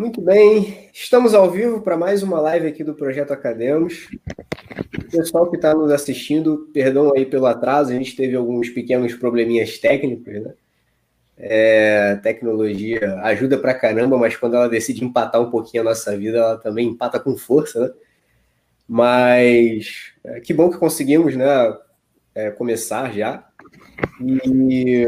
Muito bem, estamos ao vivo para mais uma live aqui do Projeto Academos. O pessoal que está nos assistindo, perdão aí pelo atraso, a gente teve alguns pequenos probleminhas técnicos, né? É, tecnologia ajuda pra caramba, mas quando ela decide empatar um pouquinho a nossa vida, ela também empata com força, né? Mas é, que bom que conseguimos, né? É, começar já. E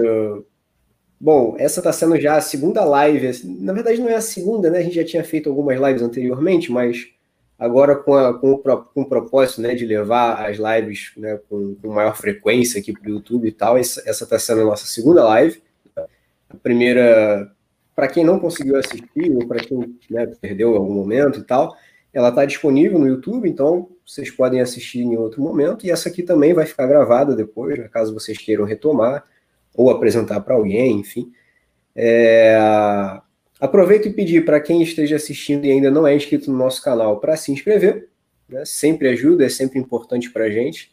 Bom, essa está sendo já a segunda live. Na verdade, não é a segunda, né? A gente já tinha feito algumas lives anteriormente, mas agora com, a, com, o, com o propósito né, de levar as lives né, com, com maior frequência aqui para o YouTube e tal, essa está sendo a nossa segunda live. A primeira, para quem não conseguiu assistir, ou para quem né, perdeu algum momento e tal, ela está disponível no YouTube, então vocês podem assistir em outro momento. E essa aqui também vai ficar gravada depois, caso vocês queiram retomar ou apresentar para alguém, enfim. É... Aproveito e pedir para quem esteja assistindo e ainda não é inscrito no nosso canal para se inscrever, né? sempre ajuda, é sempre importante para a gente.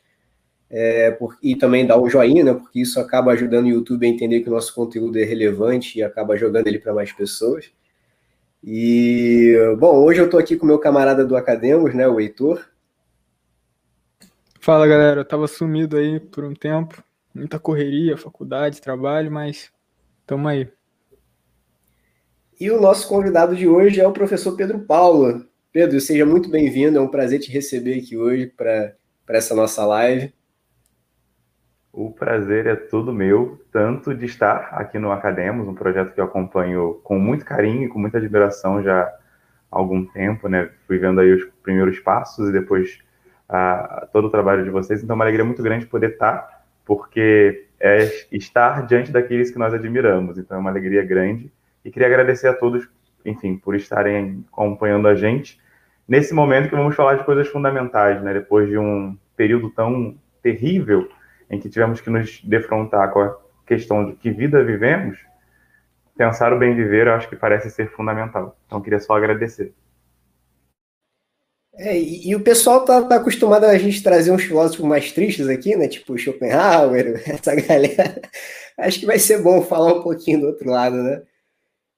É, por, e também dar um joinha, né, porque isso acaba ajudando o YouTube a entender que o nosso conteúdo é relevante e acaba jogando ele para mais pessoas. E, bom, hoje eu estou aqui com meu camarada do Academos, né, o Heitor. Fala galera, eu estava sumido aí por um tempo, muita correria, faculdade, trabalho, mas estamos aí. E o nosso convidado de hoje é o professor Pedro Paulo. Pedro, seja muito bem-vindo, é um prazer te receber aqui hoje para essa nossa live. O prazer é todo meu, tanto de estar aqui no Academos, um projeto que eu acompanho com muito carinho e com muita admiração já há algum tempo, né? Fui vendo aí os primeiros passos e depois ah, todo o trabalho de vocês, então é uma alegria muito grande poder estar porque é estar diante daqueles que nós admiramos. Então é uma alegria grande e queria agradecer a todos, enfim, por estarem acompanhando a gente nesse momento que vamos falar de coisas fundamentais, né? Depois de um período tão terrível em que tivemos que nos defrontar com a questão de que vida vivemos, pensar o bem viver, eu acho que parece ser fundamental. Então queria só agradecer. É, e, e, o pessoal tá, tá, acostumado a gente trazer uns filósofos mais tristes aqui, né? Tipo Schopenhauer, essa galera. Acho que vai ser bom falar um pouquinho do outro lado, né?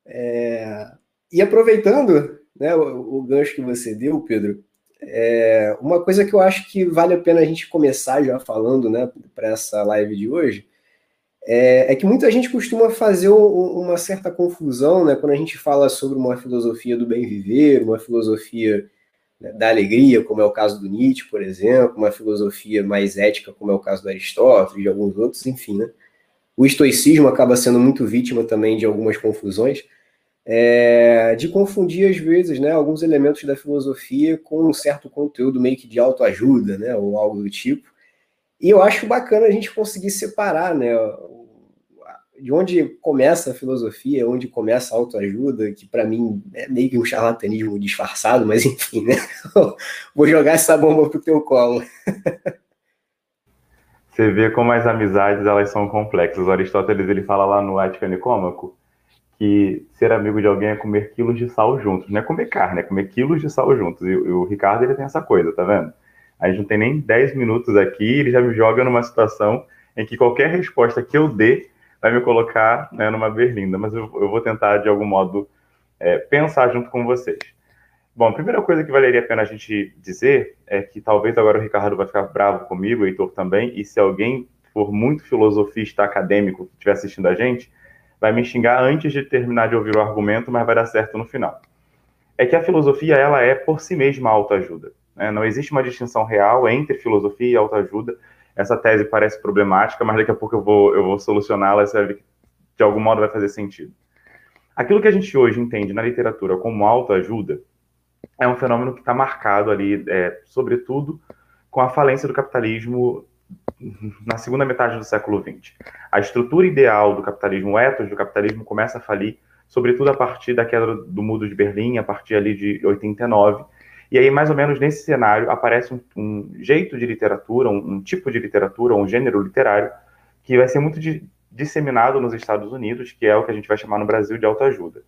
É, e aproveitando né, o, o, gancho que você deu, Pedro, é, uma coisa que eu acho que vale a pena a gente começar já falando, né, para essa live de hoje, é, é, que muita gente costuma fazer uma certa confusão, né, quando a gente fala sobre uma filosofia do bem viver, uma filosofia da alegria, como é o caso do Nietzsche, por exemplo, uma filosofia mais ética, como é o caso do Aristóteles, de alguns outros, enfim, né? O estoicismo acaba sendo muito vítima também de algumas confusões, é, de confundir às vezes, né, alguns elementos da filosofia com um certo conteúdo meio que de autoajuda, né, ou algo do tipo. E eu acho bacana a gente conseguir separar, né, de onde começa a filosofia, onde começa a autoajuda, que para mim é meio que um charlatanismo disfarçado, mas enfim, né? Vou jogar essa bomba pro teu colo. Você vê como as amizades elas são complexas. O Aristóteles ele fala lá no Ética Nicômaco que ser amigo de alguém é comer quilos de sal juntos, não é comer carne, é comer quilos de sal juntos. E, o Ricardo ele tem essa coisa, tá vendo? A gente não tem nem 10 minutos aqui, ele já me joga numa situação em que qualquer resposta que eu dê vai me colocar né, numa berlinda, mas eu, eu, vou tentar, de algum modo, é, pensar junto com vocês. Bom, a primeira coisa que valeria a pena a gente dizer é que talvez agora o Ricardo vai ficar bravo comigo, o Heitor também, e se alguém for muito filosofista acadêmico que estiver assistindo a gente, vai me xingar antes de terminar de ouvir o argumento, mas vai dar certo no final. É que a filosofia, ela é por si mesma autoajuda. Né? Não existe uma distinção real entre filosofia e autoajuda essa tese parece problemática, mas daqui a pouco eu vou, eu vou solucioná-la você vai ver que de algum modo vai fazer sentido. Aquilo que a gente hoje entende na literatura como autoajuda é um fenômeno que está marcado ali, é, sobretudo, com a falência do capitalismo na segunda metade do século XX. A estrutura ideal do capitalismo, o ethos do capitalismo, começa a falir, sobretudo a partir da queda do Muro de Berlim, a partir ali de 89, e aí, mais ou menos nesse cenário, aparece um, um jeito de literatura, um, um, tipo de literatura, um gênero literário, que vai ser muito di disseminado nos Estados Unidos, que é o que a gente vai chamar no Brasil de autoajuda.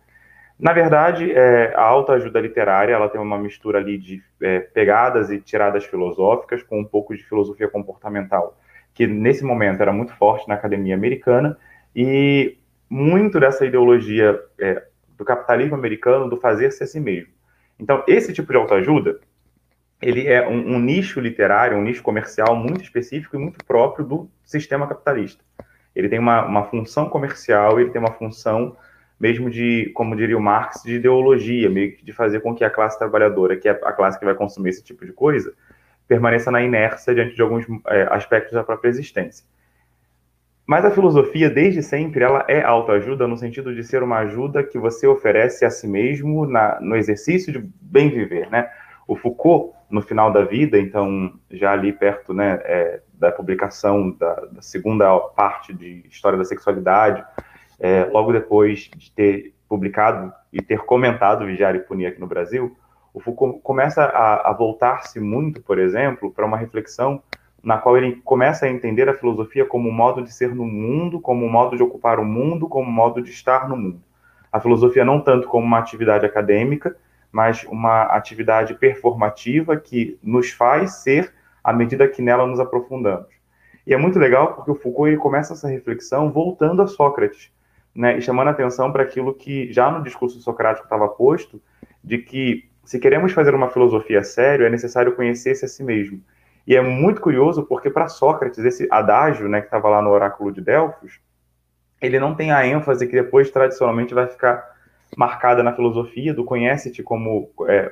Na verdade, é, a autoajuda literária ela tem uma mistura ali de é, pegadas e tiradas filosóficas com um pouco de filosofia comportamental, que nesse momento era muito forte na academia americana, e muito dessa ideologia é, do capitalismo americano do fazer-se a si mesmo. Então, esse tipo de autoajuda, ele é um, um, nicho literário, um nicho comercial muito específico e muito próprio do sistema capitalista. Ele tem uma, uma função comercial, ele tem uma função mesmo de, como diria o Marx, de ideologia, meio que de fazer com que a classe trabalhadora, que é a classe que vai consumir esse tipo de coisa, permaneça na inércia diante de alguns é, aspectos da própria existência. Mas a filosofia, desde sempre, ela é autoajuda no sentido de ser uma ajuda que você oferece a si mesmo na, no exercício de bem viver, né? O Foucault, no final da vida, então já ali perto né, é, da publicação da, da, segunda parte de História da Sexualidade, é, logo depois de ter publicado e ter comentado Vigiar e Punir aqui no Brasil, o Foucault começa a, a voltar-se muito, por exemplo, para uma reflexão na qual ele começa a entender a filosofia como um modo de ser no mundo, como um modo de ocupar o mundo, como um modo de estar no mundo. A filosofia não tanto como uma atividade acadêmica, mas uma atividade performativa que nos faz ser à medida que nela nos aprofundamos. E é muito legal porque o Foucault ele começa essa reflexão voltando a Sócrates, né, e chamando atenção para aquilo que já no discurso socrático estava posto, de que se queremos fazer uma filosofia sério, é necessário conhecer-se a si mesmo. E é muito curioso porque para Sócrates, esse adágio, né, que estava lá no oráculo de Delfos, ele não tem a ênfase que depois tradicionalmente vai ficar marcada na filosofia do conhece-te como é,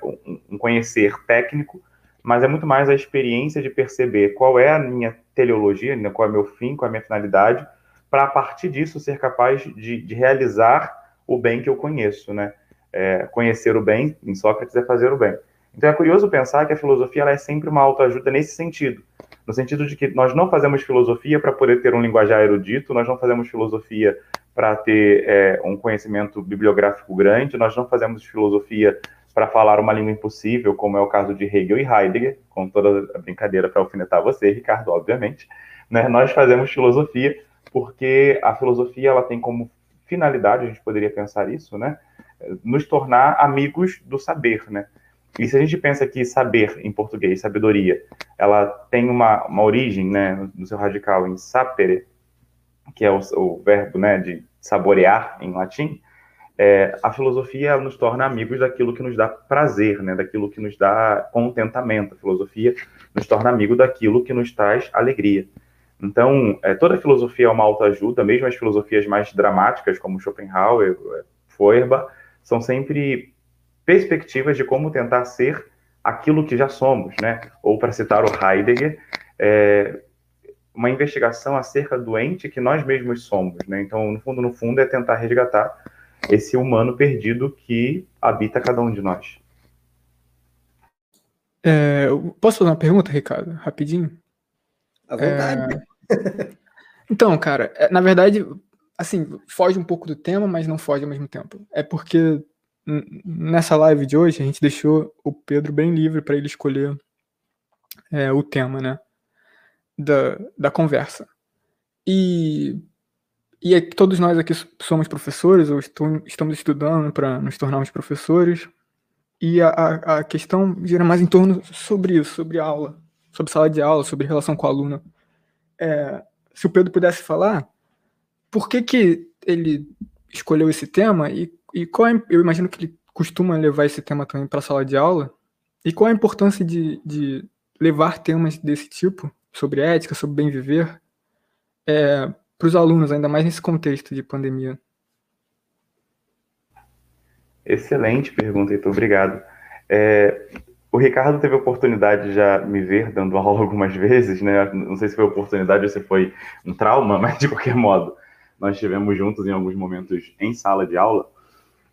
um conhecer técnico, mas é muito mais a experiência de perceber qual é a minha teleologia, né, qual é o meu fim, qual é a minha finalidade, para a partir disso ser capaz de, de, realizar o bem que eu conheço, né? É, conhecer o bem, em Sócrates, é fazer o bem. Então é curioso pensar que a filosofia é sempre uma autoajuda nesse sentido. No sentido de que nós não fazemos filosofia para poder ter um linguajar erudito, nós não fazemos filosofia para ter é, um conhecimento bibliográfico grande, nós não fazemos filosofia para falar uma língua impossível, como é o caso de Hegel e Heidegger, com toda a brincadeira para alfinetar você, Ricardo, obviamente. Né? Nós fazemos filosofia porque a filosofia ela tem como finalidade, a gente poderia pensar isso, né? nos tornar amigos do saber, né? E se a gente pensa que saber, em português, sabedoria, ela tem uma, uma origem, né, no seu radical em sapere, que é o, o verbo, né, de saborear em latim, é, a filosofia nos torna amigos daquilo que nos dá prazer, né, daquilo que nos dá contentamento. A filosofia nos torna amigo daquilo que nos traz alegria. Então, é, toda filosofia é uma autoajuda, mesmo as filosofias mais dramáticas, como Schopenhauer, Feuerbach, são sempre perspectivas de como tentar ser aquilo que já somos, né? Ou, para citar o Heidegger, é, uma investigação acerca do ente que nós mesmos somos, né? Então, no fundo, no fundo, é tentar resgatar esse humano perdido que habita cada um de nós. É, posso fazer uma pergunta, Ricardo, rapidinho? À vontade. É... Então, cara, é, na verdade, assim, foge um pouco do tema, mas não foge ao mesmo tempo. É porque nessa live de hoje, a gente deixou o Pedro bem livre para ele escolher é, o tema, né? Da, da conversa. E, e é todos nós aqui somos professores, ou estou, estamos estudando para nos tornarmos professores. E a, a, a questão gira mais em torno sobre isso, sobre aula, sobre sala de aula, sobre relação com o aluno. É, se o Pedro pudesse falar, por que, que ele escolheu esse tema e e qual é, eu imagino que ele costuma levar esse tema também para a sala de aula. E qual a importância de, de levar temas desse tipo, sobre ética, sobre bem viver, é, para os alunos, ainda mais nesse contexto de pandemia? Excelente pergunta, Heitor. Obrigado. É, o Ricardo teve a oportunidade de já me ver dando aula algumas vezes, né? Não sei se foi oportunidade ou se foi um trauma, mas de qualquer modo, nós estivemos juntos em alguns momentos em sala de aula.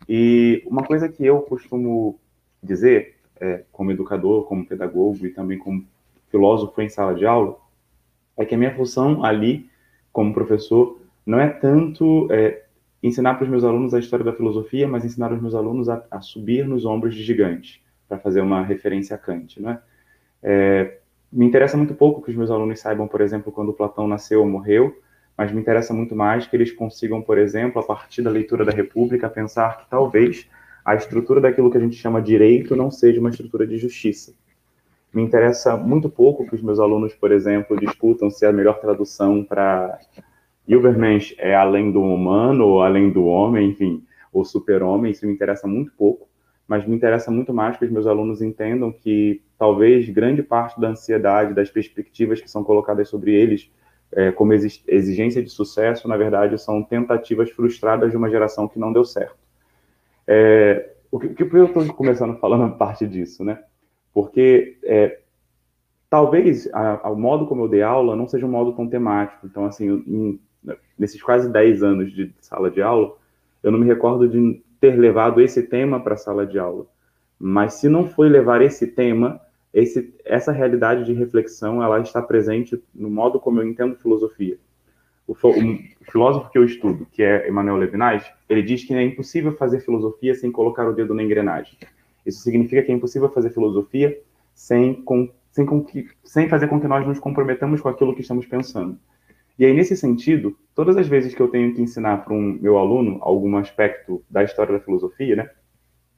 E uma coisa que eu costumo dizer, é, como educador, como pedagogo e também como filósofo em sala de aula, é que a minha função ali, como professor, não é tanto é, ensinar para os meus alunos a história da filosofia, mas ensinar os meus alunos a, a subir nos ombros de gigantes, para fazer uma referência a Kant, né? É, me interessa muito pouco que os meus alunos saibam, por exemplo, quando Platão nasceu ou morreu, mas me interessa muito mais que eles consigam, por exemplo, a partir da leitura da República, pensar que talvez a estrutura daquilo que a gente chama direito não seja uma estrutura de justiça. Me interessa muito pouco que os meus alunos, por exemplo, discutam se a melhor tradução para Übermensch é além do humano ou além do homem, enfim. ou super-homem, isso me interessa muito pouco, mas me interessa muito mais que os meus alunos entendam que talvez grande parte da ansiedade, das perspectivas que são colocadas sobre eles é, como exigência de sucesso, na verdade, são tentativas frustradas de uma geração que não deu certo. É, o que, que eu estou começando falando a parte disso, né? Porque é, talvez o modo como eu dei aula não seja um modo tão temático. Então, assim, em, nesses quase 10 anos de sala de aula, eu não me recordo de ter levado esse tema para a sala de aula. Mas se não foi levar esse tema, esse, essa realidade de reflexão ela está presente no modo como eu entendo filosofia. O, o filósofo que eu estudo, que é Emmanuel Levinas, ele diz que é impossível fazer filosofia sem colocar o dedo na engrenagem. Isso significa que é impossível fazer filosofia sem, com, sem, com que, sem fazer com que nós nos comprometamos com aquilo que estamos pensando. E aí, nesse sentido, todas as vezes que eu tenho que ensinar para um meu aluno algum aspecto da história da filosofia, né,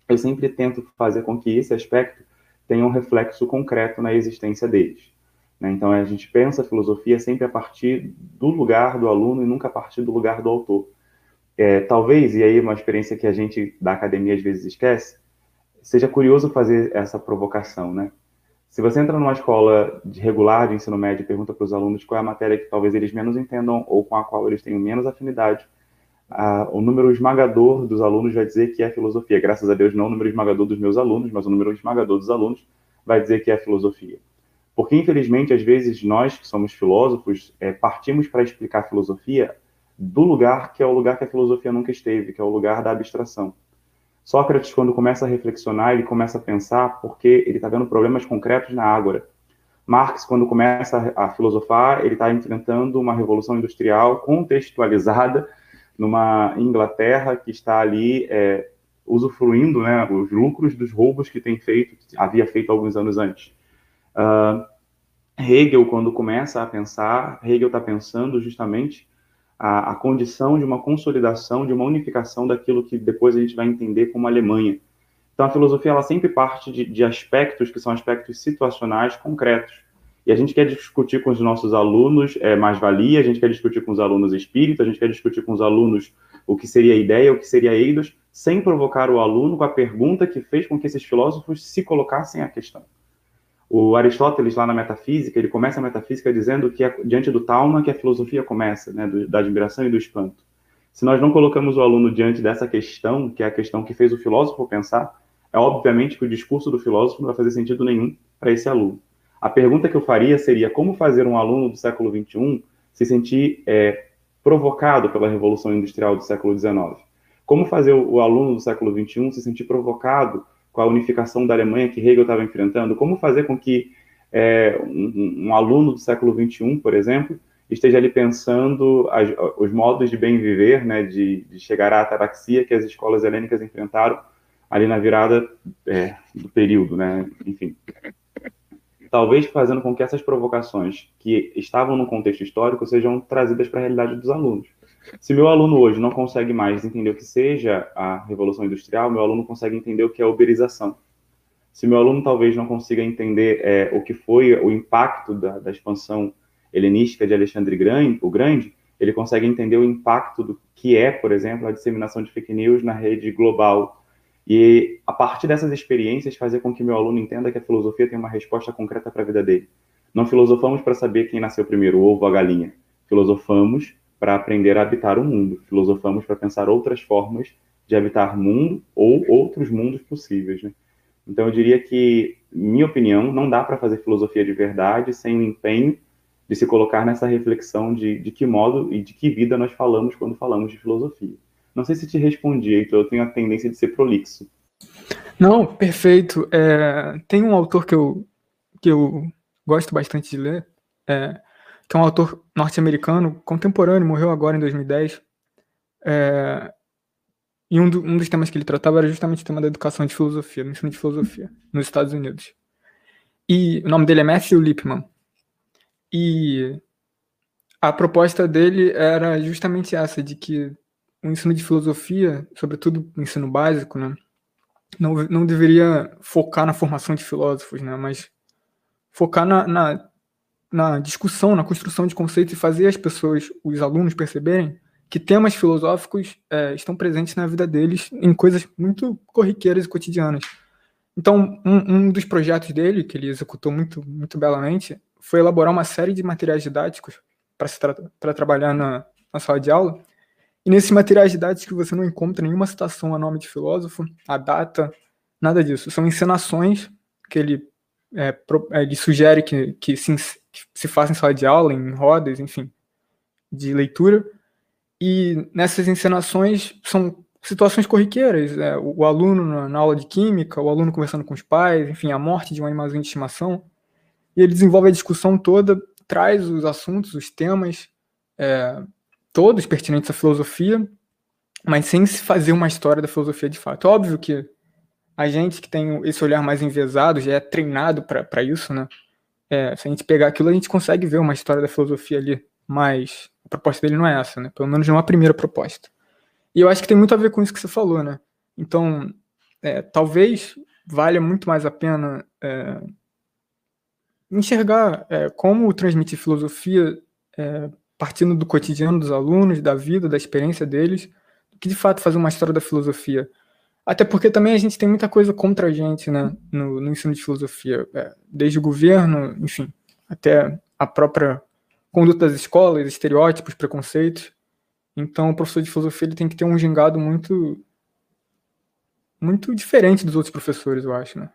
eu sempre tento fazer com que esse aspecto tenha um reflexo concreto na existência deles. Né? Então, a gente pensa a filosofia sempre a partir do lugar do aluno e nunca a partir do lugar do autor. É, talvez, e aí uma experiência que a gente da academia às vezes esquece, seja curioso fazer essa provocação, né? Se você entra numa escola de regular de ensino médio e pergunta para os alunos qual é a matéria que talvez eles menos entendam ou com a qual eles tenham menos afinidade, o número esmagador dos alunos vai dizer que é filosofia. Graças a Deus, não o número esmagador dos meus alunos, mas o número esmagador dos alunos vai dizer que é filosofia. Porque, infelizmente, às vezes nós que somos filósofos é, partimos para explicar a filosofia do lugar que é o lugar que a filosofia nunca esteve, que é o lugar da abstração. Sócrates, quando começa a reflexionar, ele começa a pensar porque ele está vendo problemas concretos na ágora. Marx, quando começa a filosofar, ele está enfrentando uma revolução industrial contextualizada numa Inglaterra que está ali é, usufruindo né, os lucros dos roubos que tem feito, havia feito alguns anos antes. Uh, Hegel, quando começa a pensar, Hegel está pensando justamente a, a, condição de uma consolidação, de uma unificação daquilo que depois a gente vai entender como Alemanha. Então, a filosofia ela sempre parte de, de aspectos que são aspectos situacionais concretos. E a gente quer discutir com os nossos alunos é, mais-valia, a gente quer discutir com os alunos espírito, a gente quer discutir com os alunos o que seria ideia, o que seria eidos, sem provocar o aluno com a pergunta que fez com que esses filósofos se colocassem a questão. O Aristóteles, lá na Metafísica, ele começa a Metafísica dizendo que é diante do Talma que a filosofia começa, né, do, da admiração e do espanto. Se nós não colocamos o aluno diante dessa questão, que é a questão que fez o filósofo pensar, é obviamente que o discurso do filósofo não vai fazer sentido nenhum para esse aluno. A pergunta que eu faria seria como fazer um aluno do século XXI se sentir é, provocado pela Revolução Industrial do século XIX? Como fazer o, aluno do século XXI se sentir provocado com a unificação da Alemanha que Hegel estava enfrentando, como fazer com que é, um, um, aluno do século XXI, por exemplo, esteja ali pensando as, os modos de bem viver, né, de, de, chegar à ataraxia que as escolas helênicas enfrentaram ali na virada é, do período, né, enfim. Talvez fazendo com que essas provocações que estavam no contexto histórico sejam trazidas para a realidade dos alunos. Se meu aluno hoje não consegue mais entender o que seja a revolução industrial, meu aluno consegue entender o que é a uberização. Se meu aluno talvez não consiga entender é, o que foi o impacto da, da expansão helenística de Alexandre Grande, o Grande, ele consegue entender o impacto do que é, por exemplo, a disseminação de fake news na rede global. E a partir dessas experiências, fazer com que meu aluno entenda que a filosofia tem uma resposta concreta para a vida dele. Não filosofamos para saber quem nasceu primeiro, o ovo ou a galinha. Filosofamos para aprender a habitar o mundo. Filosofamos para pensar outras formas de habitar mundo ou outros mundos possíveis. Né? Então, eu diria que, minha opinião, não dá para fazer filosofia de verdade sem o empenho de se colocar nessa reflexão de, de que modo e de que vida nós falamos quando falamos de filosofia. Não sei se te respondi, então eu tenho a tendência de ser prolixo. Não, perfeito. É, tem um autor que eu, que eu gosto bastante de ler, é, que é um autor norte-americano, contemporâneo, morreu agora em 2010. É, e um, do, um, dos temas que ele tratava era justamente o tema da educação de filosofia, do ensino de filosofia, nos Estados Unidos. E o nome dele é Matthew Lipman. E a proposta dele era justamente essa, de que o ensino de filosofia, sobretudo o ensino básico, né, não, não deveria focar na formação de filósofos, né, mas focar na, na na discussão, na construção de conceitos e fazer as pessoas, os alunos perceberem que temas filosóficos é, estão presentes na vida deles em coisas muito corriqueiras e cotidianas. Então, um, um, dos projetos dele, que ele executou muito, muito belamente, foi elaborar uma série de materiais didáticos para tra trabalhar na, na, sala de aula. E nesses materiais didáticos você não encontra nenhuma citação a nome de filósofo, a data, nada disso. São encenações que ele, é, pro, é, ele sugere que, que, se, que se faça em sala de aula, em rodas, enfim, de leitura. E nessas encenações são situações corriqueiras, é, o, o, aluno na, na, aula de química, o aluno conversando com os pais, enfim, a morte de um animalzinho de estimação. E ele desenvolve a discussão toda, traz os assuntos, os temas, é, todos pertinentes à filosofia, mas sem se fazer uma história da filosofia de fato. Óbvio que a gente que tem esse olhar mais envezado já é treinado para isso, né? É, se a gente pegar aquilo, a gente consegue ver uma história da filosofia ali, mas a proposta dele não é essa, né? Pelo menos não é a primeira proposta. E eu acho que tem muito a ver com isso que você falou, né? Então, é, talvez valha muito mais a pena é, enxergar é, como transmitir filosofia é, partindo do cotidiano dos alunos, da vida, da experiência deles, do que de fato fazer uma história da filosofia. Até porque também a gente tem muita coisa contra a gente né, no, no ensino de filosofia, é, desde o governo, enfim, até a própria conduta das escolas, estereótipos, preconceitos. Então, o professor de filosofia ele tem que ter um gingado muito muito diferente dos outros professores, eu acho, né?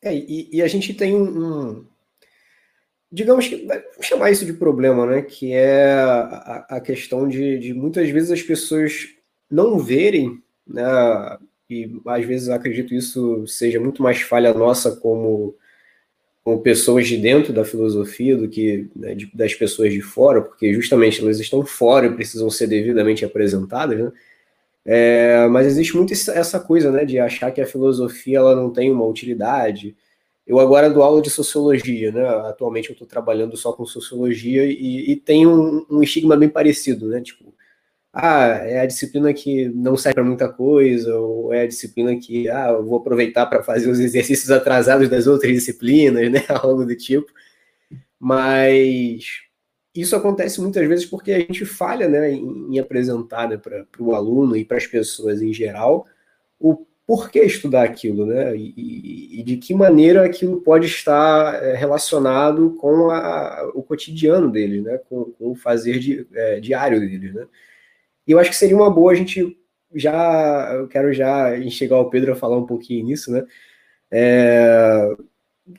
É, e, e a gente tem um, um, digamos que, vamos chamar isso de problema, né? Que é a, a questão de, de, muitas vezes as pessoas não verem, né? E às vezes acredito isso seja muito mais falha nossa como com pessoas de dentro da filosofia do que né, de, das pessoas de fora, porque justamente elas estão fora e precisam ser devidamente apresentadas, né? É, mas existe muito essa coisa, né, de achar que a filosofia ela não tem uma utilidade. Eu agora dou aula de sociologia, né? Atualmente eu estou trabalhando só com sociologia e, e tem um, um, estigma bem parecido, né? Tipo, ah, é a disciplina que não serve para muita coisa, ou é a disciplina que, ah, eu vou aproveitar para fazer os exercícios atrasados das outras disciplinas, né, algo do tipo. Mas isso acontece muitas vezes porque a gente falha, né, em, em apresentar né, para o aluno e para as pessoas em geral o porquê estudar aquilo, né, e, e de que maneira aquilo pode estar é, relacionado com a, o cotidiano deles, né, com, com o fazer di, é, diário deles, né. E eu acho que seria uma boa a gente já, eu quero já enxergar o Pedro a falar um pouquinho nisso, né? É,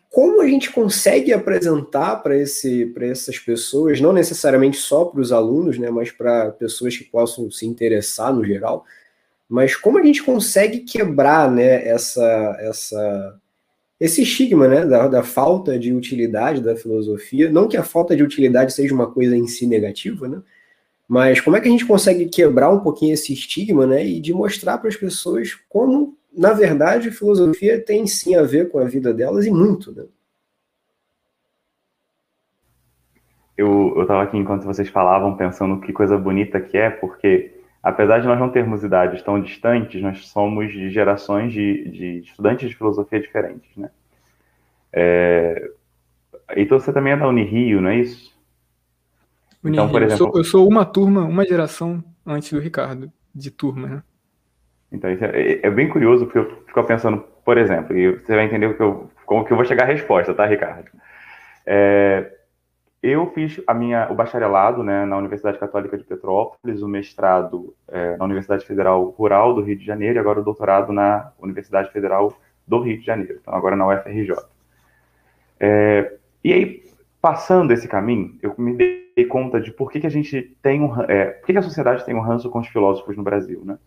como a gente consegue apresentar para essas pessoas, não necessariamente só para os alunos, né, mas para pessoas que possam se interessar no geral, mas como a gente consegue quebrar né, essa, essa, esse estigma né, da, da falta de utilidade da filosofia, não que a falta de utilidade seja uma coisa em si negativa, né, mas como é que a gente consegue quebrar um pouquinho esse estigma, né, e de mostrar para as pessoas como, na verdade, filosofia tem sim a ver com a vida delas e muito, né? Eu estava aqui enquanto vocês falavam pensando que coisa bonita que é, porque apesar de nós não termos idades tão distantes, nós somos de gerações de, de estudantes de filosofia diferentes, né? É... Então você também é da Unirio, não é isso? Então, por exemplo, eu sou, eu sou, uma turma, uma geração antes do Ricardo, de turma, né? Então, isso é, é, bem curioso, porque eu fico pensando, por exemplo, e você vai entender que eu, como que eu vou chegar à resposta, tá, Ricardo? É, eu fiz a minha, o bacharelado né, na Universidade Católica de Petrópolis, o mestrado é, na Universidade Federal Rural do Rio de Janeiro e agora o doutorado na Universidade Federal do Rio de Janeiro, então agora na UFRJ. É, e aí, passando esse caminho, eu me dei conta de por que, que a gente tem um, é, por que, que a sociedade tem um ranço com os filósofos no Brasil, né?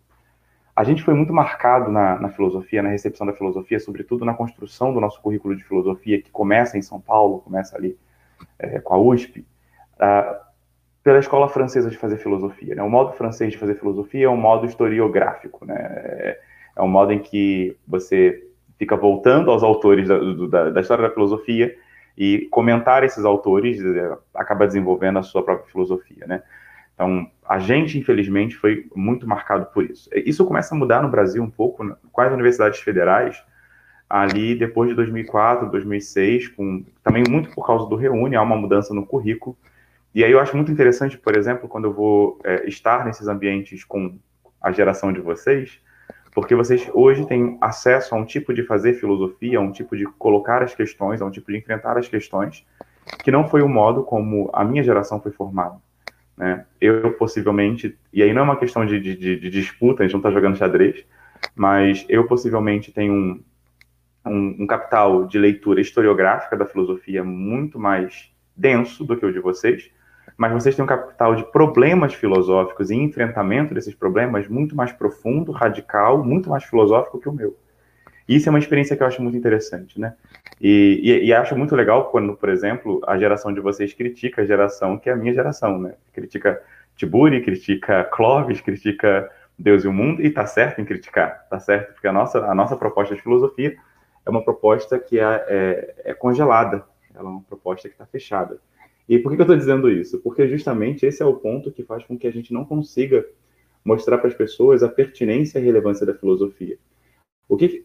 A gente foi muito marcado na, na, filosofia, na recepção da filosofia, sobretudo na construção do nosso currículo de filosofia, que começa em São Paulo, começa ali é, com a USP, pela escola francesa de fazer filosofia. Né? O modo francês de fazer filosofia é um modo historiográfico, né? É, é um modo em que você fica voltando aos autores da, da, da história da filosofia e comentar esses autores é, acaba desenvolvendo a sua própria filosofia, né? Então, a gente, infelizmente, foi muito marcado por isso. Isso começa a mudar no Brasil um pouco, né? com as universidades federais, ali depois de 2004, 2006, com, também muito por causa do Reúne, há uma mudança no currículo, e aí eu acho muito interessante, por exemplo, quando eu vou é, estar nesses ambientes com a geração de vocês, porque vocês hoje têm acesso a um tipo de fazer filosofia, a um tipo de colocar as questões, a um tipo de enfrentar as questões, que não foi o modo como a minha geração foi formada. Né? Eu possivelmente, e aí não é uma questão de, de, de disputa, a gente não está jogando xadrez, mas eu possivelmente tenho um, um, um, capital de leitura historiográfica da filosofia muito mais denso do que o de vocês, mas vocês têm um capital de problemas filosóficos e enfrentamento desses problemas muito mais profundo, radical, muito mais filosófico que o meu. E isso é uma experiência que eu acho muito interessante, né? E, e, e, acho muito legal quando, por exemplo, a geração de vocês critica a geração que é a minha geração, né? Critica Tiburi, critica Clovis, critica Deus e o mundo, e tá certo em criticar, tá certo? Porque a nossa, a nossa proposta de filosofia é uma proposta que é, é, é congelada, ela é uma proposta que está fechada. E por que eu estou dizendo isso? Porque justamente esse é o ponto que faz com que a gente não consiga mostrar para as pessoas a pertinência e a relevância da filosofia. O que,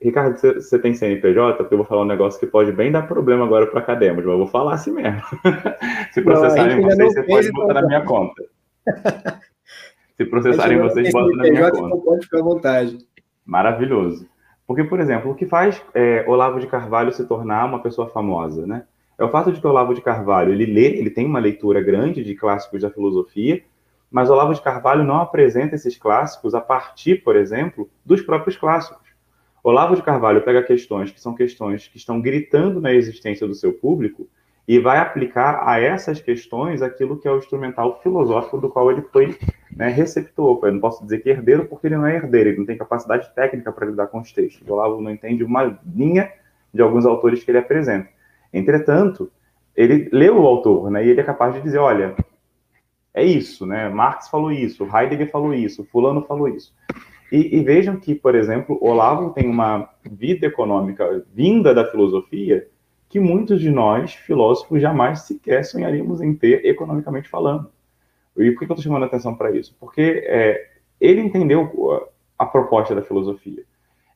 Ricardo, você tem CNPJ? Porque eu vou falar um negócio que pode bem dar problema agora para acadêmicos, mas eu vou falar assim mesmo. Se processarem não, vocês, você pode botar na minha conta. Se processarem vocês, bota na minha conta. Então pode ficar à vontade. Maravilhoso. Porque, por exemplo, o que faz é, Olavo de Carvalho se tornar uma pessoa famosa, né? é o fato de que Olavo de Carvalho ele lê, ele tem uma leitura grande de clássicos da filosofia, mas Olavo de Carvalho não apresenta esses clássicos a partir, por exemplo, dos próprios clássicos. Olavo de Carvalho pega questões que são questões que estão gritando na existência do seu público e vai aplicar a essas questões aquilo que é o instrumental filosófico do qual ele foi né, receptor. Eu não posso dizer que é herdeiro porque ele não é herdeiro, ele não tem capacidade técnica para lidar com os textos. O Olavo não entende uma linha de alguns autores que ele apresenta. Entretanto, ele leu o autor, né, e ele é capaz de dizer, olha, é isso, né? Marx falou isso, Heidegger falou isso, fulano falou isso. E, e, vejam que, por exemplo, Olavo tem uma vida econômica vinda da filosofia que muitos de nós, filósofos, jamais sequer sonharíamos em ter economicamente falando. E por que eu estou chamando a atenção para isso? Porque é, ele entendeu a, a proposta da filosofia.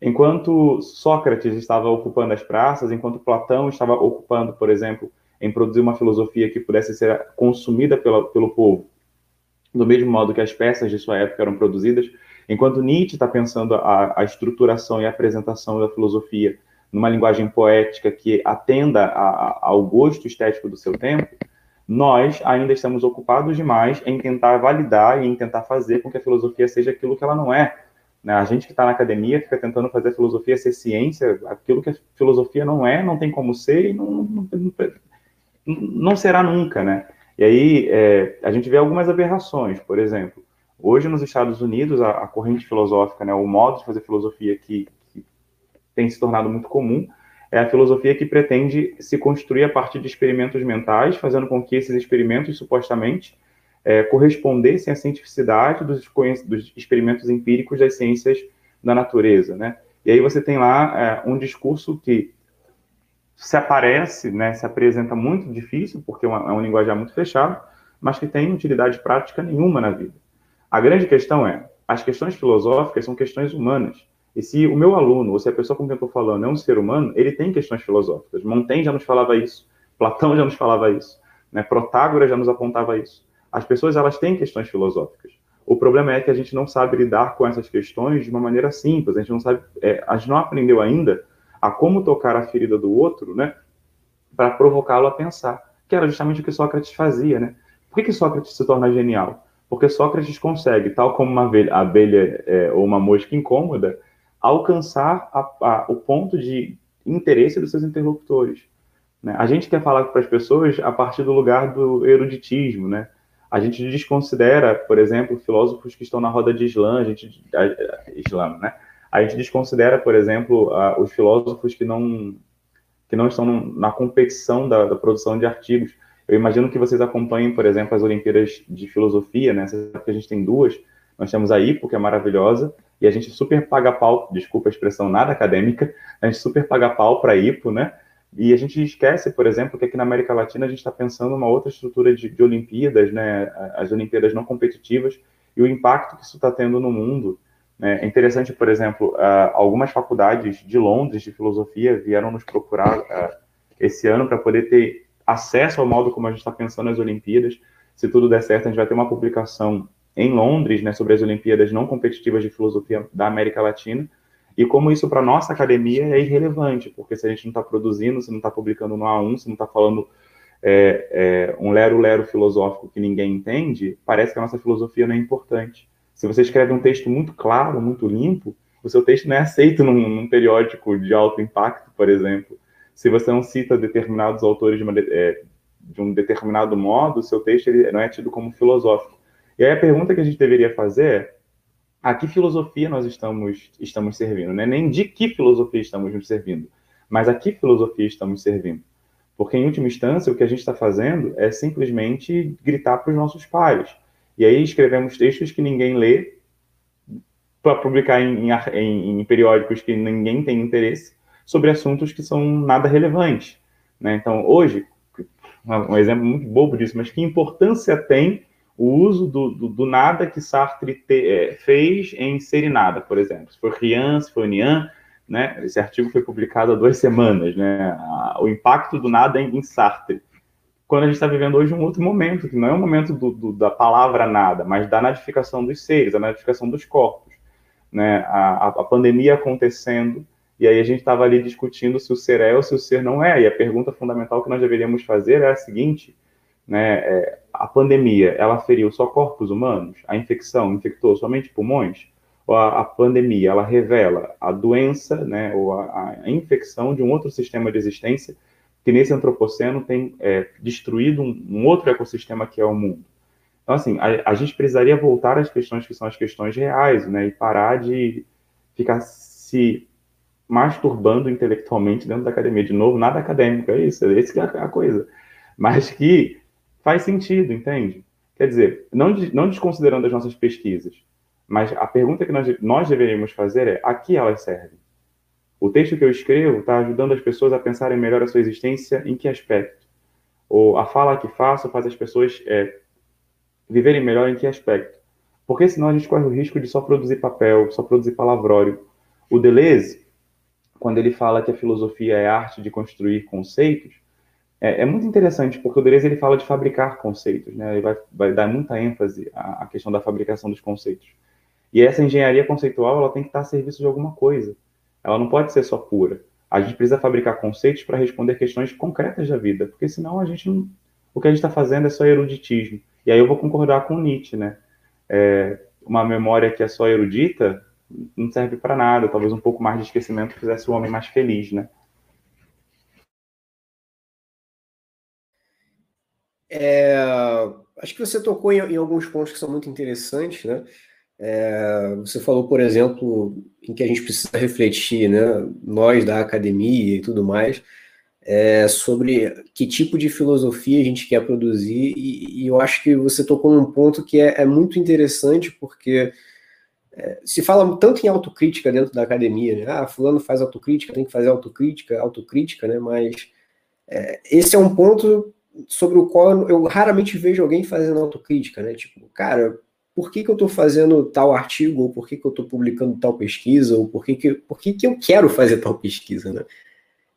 Enquanto Sócrates estava ocupando as praças, enquanto Platão estava ocupando, por exemplo, em produzir uma filosofia que pudesse ser consumida pela, pelo povo, do mesmo modo que as peças de sua época eram produzidas, enquanto Nietzsche está pensando a, a, estruturação e a apresentação da filosofia numa linguagem poética que atenda a, a, ao gosto estético do seu tempo, nós ainda estamos ocupados demais em tentar validar e em tentar fazer com que a filosofia seja aquilo que ela não é, né? A gente que está na academia fica tentando fazer a filosofia ser ciência, aquilo que a filosofia não é, não tem como ser e não, não, não será nunca, né? E aí é, a gente vê algumas aberrações, por exemplo, hoje nos Estados Unidos a, a corrente filosófica, né, o modo de fazer filosofia que, que tem se tornado muito comum é a filosofia que pretende se construir a partir de experimentos mentais, fazendo com que esses experimentos supostamente é, correspondessem à cientificidade dos, dos, experimentos empíricos das ciências da natureza, né? E aí você tem lá é, um discurso que se aparece, né, se apresenta muito difícil, porque é, uma, é um linguajar muito fechado, mas que tem utilidade prática nenhuma na vida. A grande questão é, as questões filosóficas são questões humanas. E se o meu aluno, ou se a pessoa com quem eu estou falando é um ser humano, ele tem questões filosóficas. Montaigne já nos falava isso, Platão já nos falava isso, né? Protágoras já nos apontava isso. As pessoas elas têm questões filosóficas. O problema é que a gente não sabe lidar com essas questões de uma maneira simples. A gente não sabe, é, a gente não aprendeu ainda a como tocar a ferida do outro, né, para provocá-lo a pensar, que era justamente o que Sócrates fazia, né? Por que, que Sócrates se torna genial? Porque Sócrates consegue, tal como uma abelha, abelha é, ou uma mosca incômoda, alcançar a, a, o ponto de interesse dos seus interlocutores. Né? A gente quer falar para as pessoas a partir do lugar do eruditismo, né? a gente desconsidera, por exemplo, filósofos que estão na roda de Islã, a gente, a, Islã, né? A gente desconsidera, por exemplo, os filósofos que não que não estão na competição da, da, produção de artigos. Eu imagino que vocês acompanhem, por exemplo, as Olimpíadas de Filosofia, né? Que a gente tem duas. Nós temos a IPO, que é maravilhosa, e a gente super paga pau, desculpa a expressão nada acadêmica, a gente super paga pau para a IPO, né? E a gente esquece, por exemplo, que aqui na América Latina a gente está pensando uma outra estrutura de, de, Olimpíadas, né, as Olimpíadas não competitivas, e o impacto que isso está tendo no mundo. Né? É interessante, por exemplo, algumas faculdades de Londres de filosofia vieram nos procurar esse ano para poder ter acesso ao modo como a gente está pensando as Olimpíadas. Se tudo der certo, a gente vai ter uma publicação em Londres, né, sobre as Olimpíadas não competitivas de filosofia da América Latina, e como isso para nossa academia é irrelevante, porque se a gente não está produzindo, se não está publicando no A1, se não está falando é, é, um lero-lero filosófico que ninguém entende, parece que a nossa filosofia não é importante. Se você escreve um texto muito claro, muito limpo, o seu texto não é aceito num, num periódico de alto impacto, por exemplo. Se você não cita determinados autores de, uma, é, de um determinado modo, o seu texto não é tido como filosófico. E aí a pergunta que a gente deveria fazer é a que filosofia nós estamos, estamos servindo? Né? Nem de que filosofia estamos nos servindo, mas a que filosofia estamos servindo. Porque, em última instância, o que a gente está fazendo é simplesmente gritar para os nossos pais. E aí escrevemos textos que ninguém lê, para publicar em, em, em, periódicos que ninguém tem interesse, sobre assuntos que são nada relevantes. Né? Então, hoje, um exemplo muito bobo disso, mas que importância tem o uso do, do, do nada que Sartre te, é, fez em Nada, por exemplo. Se foi Rian, se foi Nian, né? Esse artigo foi publicado há duas semanas, né? O impacto do nada em, em Sartre. Quando a gente está vivendo hoje um outro momento, que não é o um momento do, do, da palavra nada, mas da nadificação dos seres, a nadificação dos corpos, né? A, a, a pandemia acontecendo, e aí a gente estava ali discutindo se o ser é ou se o ser não é. E a pergunta fundamental que nós deveríamos fazer é a seguinte: né, é, a pandemia, ela feriu só corpos humanos? A infecção infectou somente pulmões? Ou a, a pandemia, ela revela a doença, né, ou a, a, infecção de um outro sistema de existência que nesse antropoceno tem é, destruído um, um, outro ecossistema que é o mundo? Então, assim, a, a, gente precisaria voltar às questões que são as questões reais, né, e parar de ficar se masturbando intelectualmente dentro da academia. De novo, nada acadêmico, é isso, é que é a coisa. Mas que faz sentido, entende? Quer dizer, não, não desconsiderando as nossas pesquisas, mas a pergunta que nós, nós deveríamos fazer é: a que elas servem? O texto que eu escrevo está ajudando as pessoas a pensarem melhor a sua existência em que aspecto? Ou a fala que faço faz as pessoas é, viverem melhor em que aspecto? Porque senão a gente corre o risco de só produzir papel, só produzir palavrório. O Deleuze, quando ele fala que a filosofia é a arte de construir conceitos, é, é, muito interessante, porque o Deleuze ele fala de fabricar conceitos, né? ele vai, vai dar muita ênfase à, à, questão da fabricação dos conceitos. E essa engenharia conceitual ela tem que estar a serviço de alguma coisa. Ela não pode ser só pura. A gente precisa fabricar conceitos para responder questões concretas da vida, porque senão a gente não, o que a gente está fazendo é só eruditismo. E aí eu vou concordar com Nietzsche, né? É, uma memória que é só erudita não serve para nada. Talvez um pouco mais de esquecimento fizesse o homem mais feliz, né? É, acho que você tocou em, em, alguns pontos que são muito interessantes, né? É, você falou, por exemplo, em que a gente precisa refletir, né? Nós da academia e tudo mais, é, sobre que tipo de filosofia a gente quer produzir, e, e eu acho que você tocou num ponto que é, é muito interessante, porque é, se fala tanto em autocrítica dentro da academia, né? Ah, fulano faz autocrítica, tem que fazer autocrítica, autocrítica, né? Mas é, esse é um ponto sobre o qual eu raramente vejo alguém fazendo autocrítica, né? Tipo, cara, por que, que eu estou fazendo tal artigo, ou por que, que eu estou publicando tal pesquisa, ou por que, que, por que, que eu quero fazer tal pesquisa, né?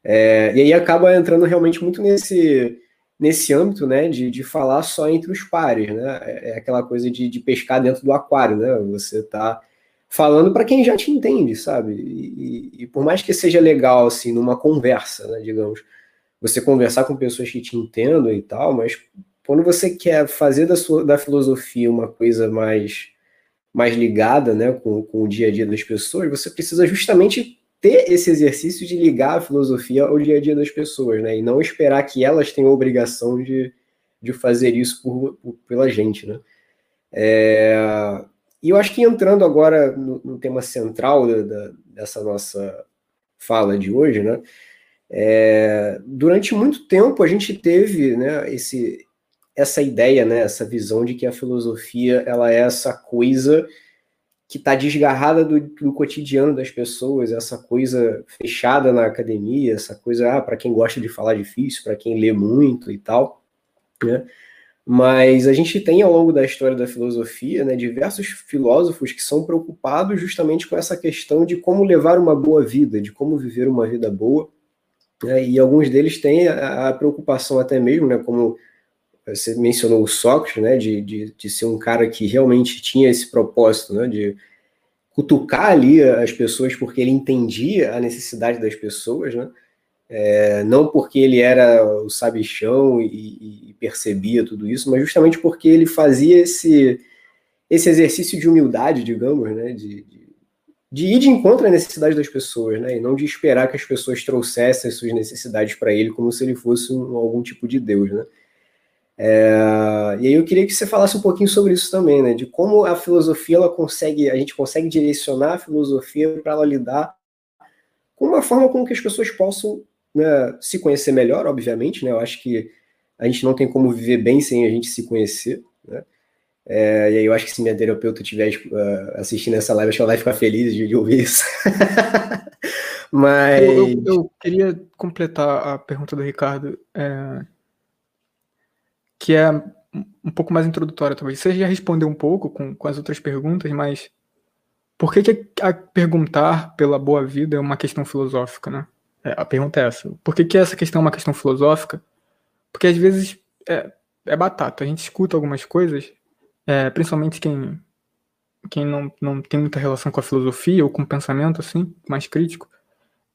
É, e aí acaba entrando realmente muito nesse, nesse âmbito, né, de, de falar só entre os pares, né? É, é aquela coisa de, de pescar dentro do aquário, né? Você está falando para quem já te entende, sabe? E, e, e, por mais que seja legal, assim, numa conversa, né, digamos, você conversar com pessoas que te entendam e tal, mas quando você quer fazer da, sua, da filosofia uma coisa mais, mais ligada né, com, com o dia a dia das pessoas, você precisa justamente ter esse exercício de ligar a filosofia ao dia a dia das pessoas, né? E não esperar que elas tenham a obrigação de, de fazer isso por, por pela gente, né? É, e eu acho que entrando agora no, no tema central da, da, dessa nossa fala de hoje, né? É, durante muito tempo a gente teve né, esse, essa ideia, né, essa visão de que a filosofia ela é essa coisa que está desgarrada do, do, cotidiano das pessoas, essa coisa fechada na academia, essa coisa ah, para quem gosta de falar difícil, para quem lê muito e tal. Né? Mas a gente tem ao longo da história da filosofia né, diversos filósofos que são preocupados justamente com essa questão de como levar uma boa vida, de como viver uma vida boa Né? E alguns deles têm a, a, preocupação até mesmo, né, como você mencionou o Sócrates, né, de, de, de ser um cara que realmente tinha esse propósito, né, de cutucar ali as pessoas porque ele entendia a necessidade das pessoas, né, é, não porque ele era o sabichão e, e, percebia tudo isso, mas justamente porque ele fazia esse, esse exercício de humildade, digamos, né, de, de, de ir de encontro à necessidade das pessoas, né, e não de esperar que as pessoas trouxessem as suas necessidades para ele como se ele fosse um, algum tipo de Deus, né. É, e aí eu queria que você falasse um pouquinho sobre isso também, né, de como a filosofia ela consegue, a gente consegue direcionar a filosofia para ela lidar com uma forma com que as pessoas possam né, se conhecer melhor, obviamente, né? Eu acho que a gente não tem como viver bem sem a gente se conhecer, né? É, e aí eu acho que se minha terapeuta estiver uh, assistindo essa live, acho que ela vai ficar feliz de, de ouvir isso. Mas. Eu, eu, eu, queria completar a pergunta do Ricardo, é, que é um pouco mais introdutória, talvez. Você já respondeu um pouco com, com as outras perguntas, mas por que, que a perguntar pela boa vida é uma questão filosófica, né? É, a pergunta é essa. Por que, que essa questão é uma questão filosófica? Porque às vezes é, é batata. A gente escuta algumas coisas, é, principalmente quem, quem não, não tem muita relação com a filosofia ou com o pensamento assim, mais crítico,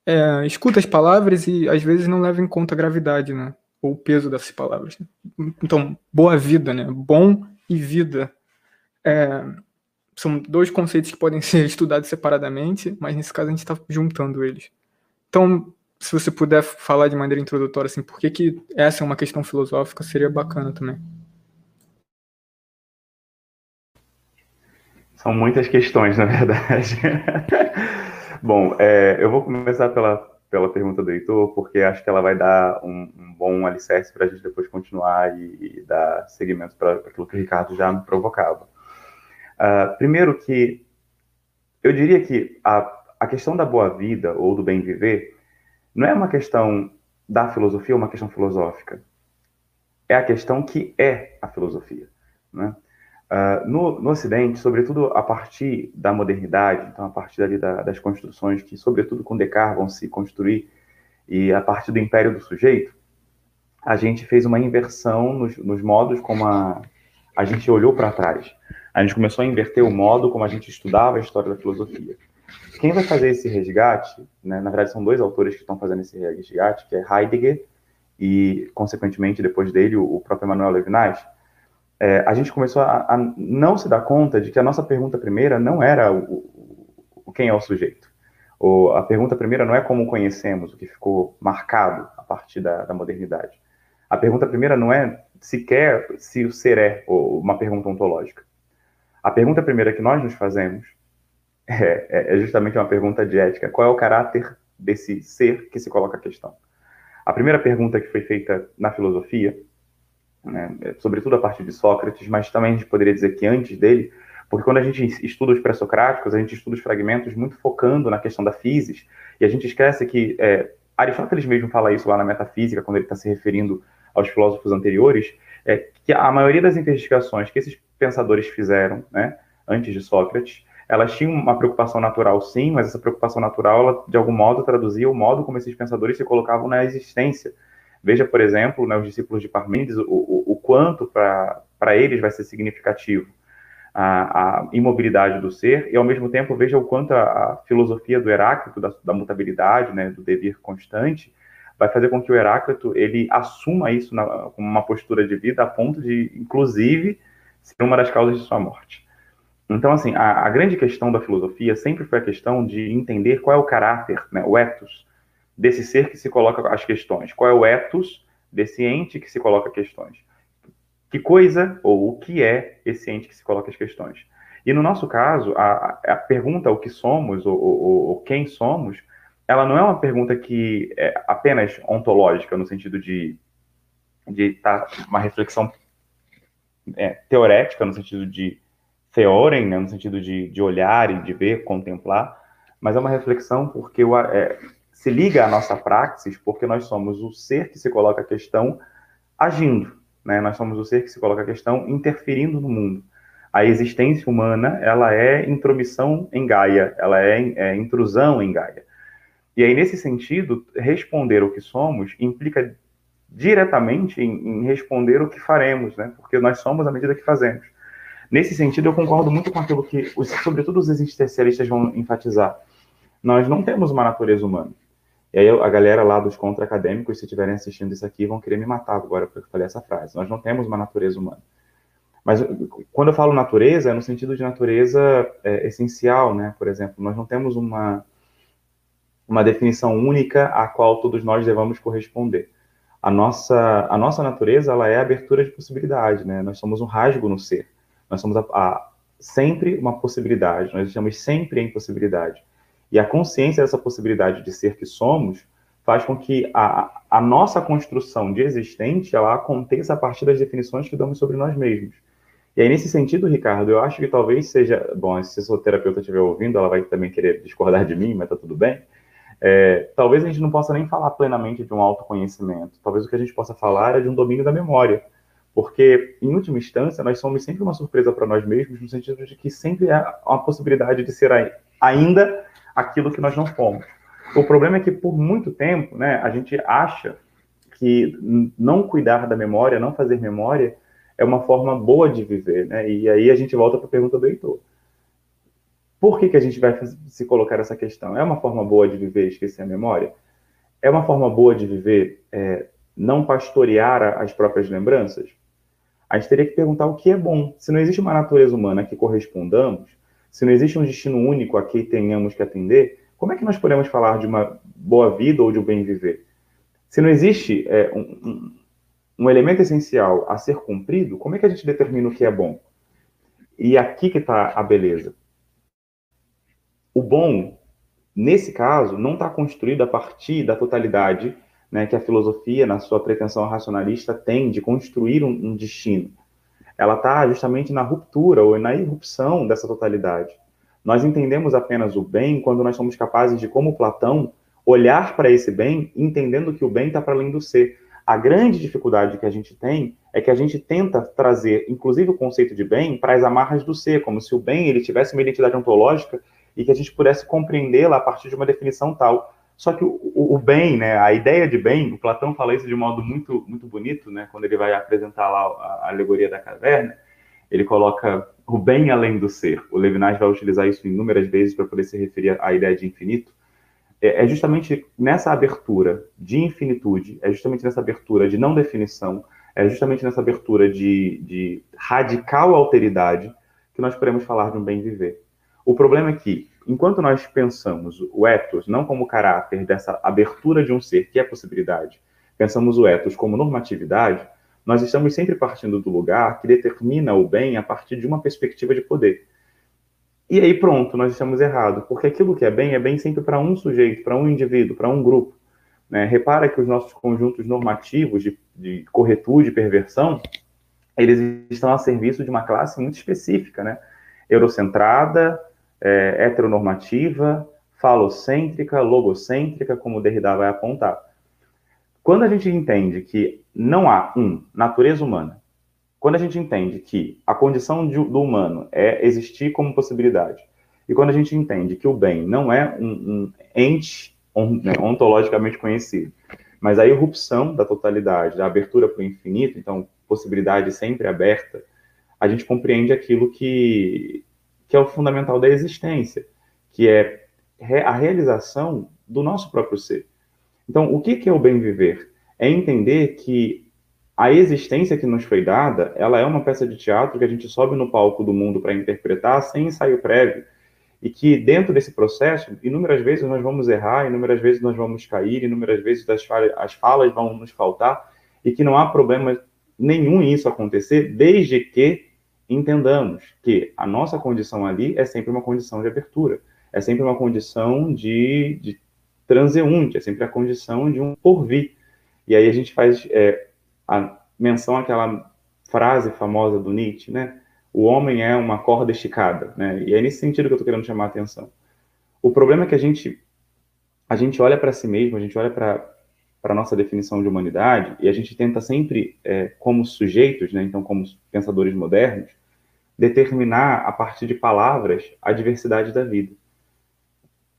é, escuta as palavras e às vezes não leva em conta a gravidade, né? Ou o peso dessas palavras. Então, boa vida, né? Bom e vida. É, são dois conceitos que podem ser estudados separadamente, mas nesse caso a gente está juntando eles. Então, se você puder falar de maneira introdutória, assim, por que, que essa é uma questão filosófica, seria bacana também. São muitas questões, na verdade. bom, é, eu vou começar pela, pela pergunta do Heitor, porque acho que ela vai dar um, um bom alicerce para a gente depois continuar e, e dar seguimento para aquilo que o Ricardo já me provocava. Uh, primeiro que eu diria que a, a questão da boa vida ou do bem viver não é uma questão da filosofia uma questão filosófica. É a questão que é a filosofia. Né? Uh, no, no, Ocidente, sobretudo a partir da modernidade, então a partir dali da, das construções que, sobretudo com Descartes, vão se construir, e a partir do império do sujeito, a gente fez uma inversão nos, nos modos como a, a gente olhou para trás. A gente começou a inverter o modo como a gente estudava a história da filosofia. Quem vai fazer esse resgate, né, na verdade são dois autores que estão fazendo esse resgate, que é Heidegger e, consequentemente, depois dele, o, próprio Emmanuel Levinas, é, a gente começou a, a, não se dar conta de que a nossa pergunta primeira não era o, o quem é o sujeito. Ou a pergunta primeira não é como conhecemos, o que ficou marcado a partir da, da modernidade. A pergunta primeira não é sequer se o ser é, uma pergunta ontológica. A pergunta primeira que nós nos fazemos é, é, é justamente uma pergunta de ética. Qual é o caráter desse ser que se coloca a questão? A primeira pergunta que foi feita na filosofia, né, sobretudo a partir de Sócrates, mas também a gente poderia dizer que antes dele, porque quando a gente estuda os pré-socráticos, a gente estuda os fragmentos muito focando na questão da física, e a gente esquece que é, Aristóteles mesmo fala isso lá na Metafísica, quando ele está se referindo aos filósofos anteriores, é que a maioria das investigações que esses pensadores fizeram, né, antes de Sócrates, elas tinham uma preocupação natural, sim, mas essa preocupação natural, ela, de algum modo, traduzia o modo como esses pensadores se colocavam na existência. Veja, por exemplo, né, os discípulos de Parmênides, o, o, o quanto para eles vai ser significativo a, a, imobilidade do ser, e ao mesmo tempo veja o quanto a, a filosofia do Heráclito, da, da mutabilidade, né, do dever constante, vai fazer com que o Heráclito ele assuma isso na, como uma postura de vida a ponto de, inclusive, ser uma das causas de sua morte. Então, assim, a, a, grande questão da filosofia sempre foi a questão de entender qual é o caráter, né, o ethos, desse ser que se coloca as questões. Qual é o ethos desse ente que se coloca questões. Que coisa ou o que é esse ente que se coloca as questões. E no nosso caso, a, a pergunta o que somos ou, ou, ou, quem somos, ela não é uma pergunta que é apenas ontológica, no sentido de de tá uma reflexão é, teorética, no sentido de theorem, né, no sentido de, de olhar e de ver, contemplar, mas é uma reflexão porque o, é, se liga à nossa praxis, porque nós somos o ser que se coloca a questão agindo, né? Nós somos o ser que se coloca a questão interferindo no mundo. A existência humana, ela é intromissão em Gaia, ela é, é intrusão em Gaia. E aí, nesse sentido, responder o que somos implica diretamente em, em, responder o que faremos, né? Porque nós somos à medida que fazemos. Nesse sentido, eu concordo muito com aquilo que, sobretudo, os existencialistas vão enfatizar. Nós não temos uma natureza humana. E aí a galera lá dos contra-acadêmicos, se estiverem assistindo isso aqui, vão querer me matar agora porque eu falei essa frase. Nós não temos uma natureza humana. Mas quando eu falo natureza, é no sentido de natureza é, essencial, né? Por exemplo, nós não temos uma, uma definição única a qual todos nós devamos corresponder. A nossa, a nossa natureza, ela é abertura de possibilidade, né? Nós somos um rasgo no ser. Nós somos a, a, sempre uma possibilidade, nós estamos sempre em possibilidade. E a consciência dessa possibilidade de ser que somos faz com que a, a nossa construção de existente ela aconteça a partir das definições que damos sobre nós mesmos. E aí, nesse sentido, Ricardo, eu acho que talvez seja. Bom, se a sua terapeuta estiver ouvindo, ela vai também querer discordar de mim, mas tá tudo bem. É, talvez a gente não possa nem falar plenamente de um autoconhecimento. Talvez o que a gente possa falar é de um domínio da memória. Porque, em última instância, nós somos sempre uma surpresa para nós mesmos, no sentido de que sempre há uma possibilidade de ser ainda aquilo que nós não fomos. O problema é que, por muito tempo, né, a gente acha que não cuidar da memória, não fazer memória, é uma forma boa de viver, né? E aí a gente volta para a pergunta do Heitor. Por que, que a gente vai se colocar essa questão? É uma forma boa de viver esquecer a memória? É uma forma boa de viver é, não pastorear as próprias lembranças? A gente teria que perguntar o que é bom. Se não existe uma natureza humana que correspondamos, se não existe um destino único a que tenhamos que atender, como é que nós podemos falar de uma boa vida ou de um bem viver? Se não existe é, um, um, elemento essencial a ser cumprido, como é que a gente determina o que é bom? E aqui que está a beleza. O bom, nesse caso, não está construído a partir da totalidade né, que a filosofia, na sua pretensão racionalista, tem de construir um, um destino. Ela está justamente na ruptura ou na irrupção dessa totalidade. Nós entendemos apenas o bem quando nós somos capazes de, como Platão, olhar para esse bem, entendendo que o bem está para além do ser. A grande dificuldade que a gente tem é que a gente tenta trazer, inclusive, o conceito de bem para as amarras do ser, como se o bem ele tivesse uma identidade ontológica e que a gente pudesse compreendê-la a partir de uma definição tal. Só que o, o, bem, né, a ideia de bem, o Platão fala isso de modo muito, muito bonito, né, quando ele vai apresentar lá a, a alegoria da caverna, ele coloca o bem além do ser. O Levinas vai utilizar isso inúmeras vezes para poder se referir à ideia de infinito. É, é justamente nessa abertura de infinitude, é justamente nessa abertura de não definição, é justamente nessa abertura de, de radical alteridade que nós podemos falar de um bem viver. O problema é que, enquanto nós pensamos o ethos não como caráter dessa abertura de um ser, que é possibilidade, pensamos o ethos como normatividade, nós estamos sempre partindo do lugar que determina o bem a partir de uma perspectiva de poder. E aí pronto, nós estamos errados, porque aquilo que é bem é bem sempre para um sujeito, para um indivíduo, para um grupo. Né? Repara que os nossos conjuntos normativos de, de corretude e perversão, eles estão a serviço de uma classe muito específica, né? Eurocentrada, é, heteronormativa, falocêntrica, logocêntrica, como Derrida vai apontar. Quando a gente entende que não há, um, natureza humana, quando a gente entende que a condição de, do humano é existir como possibilidade, e quando a gente entende que o bem não é um, um ente né, ontologicamente conhecido, mas a irrupção da totalidade, da abertura para o infinito, então possibilidade sempre aberta, a gente compreende aquilo que, que é o fundamental da existência, que é a realização do nosso próprio ser. Então, o que é o bem viver? É entender que a existência que nos foi dada, ela é uma peça de teatro que a gente sobe no palco do mundo para interpretar sem ensaio prévio, e que dentro desse processo, inúmeras vezes nós vamos errar, inúmeras vezes nós vamos cair, inúmeras vezes as falas, as falas vão nos faltar, e que não há problema nenhum em isso acontecer, desde que entendamos que a nossa condição ali é sempre uma condição de abertura, é sempre uma condição de, de transeunte, é sempre a condição de um porvir. E aí a gente faz é, a menção àquela frase famosa do Nietzsche, né? O homem é uma corda esticada, né? E é nesse sentido que eu estou querendo chamar a atenção. O problema é que a gente a gente olha para si mesmo, a gente olha para para nossa definição de humanidade e a gente tenta sempre, é, como sujeitos, né? Então, como pensadores modernos, determinar a partir de palavras a diversidade da vida.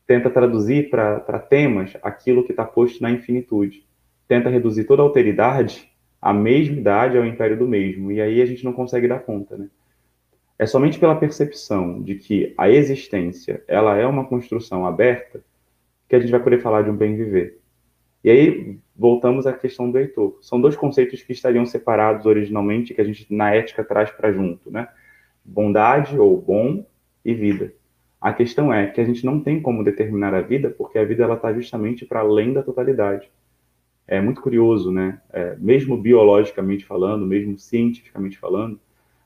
tenta traduzir para temas aquilo que está posto na infinitude. Tenta reduzir toda a alteridade à mesma idade ao império do mesmo. E aí a gente não consegue dar conta, né? É somente pela percepção de que a existência ela é uma construção aberta que a gente vai poder falar de um bem viver. E aí voltamos à questão do Heitor. São dois conceitos que estariam separados originalmente, que a gente na ética traz para junto, né? Bondade ou bom e vida. A questão é que a gente não tem como determinar a vida, porque a vida ela está justamente para além da totalidade. É muito curioso, né? É, mesmo biologicamente falando, mesmo cientificamente falando,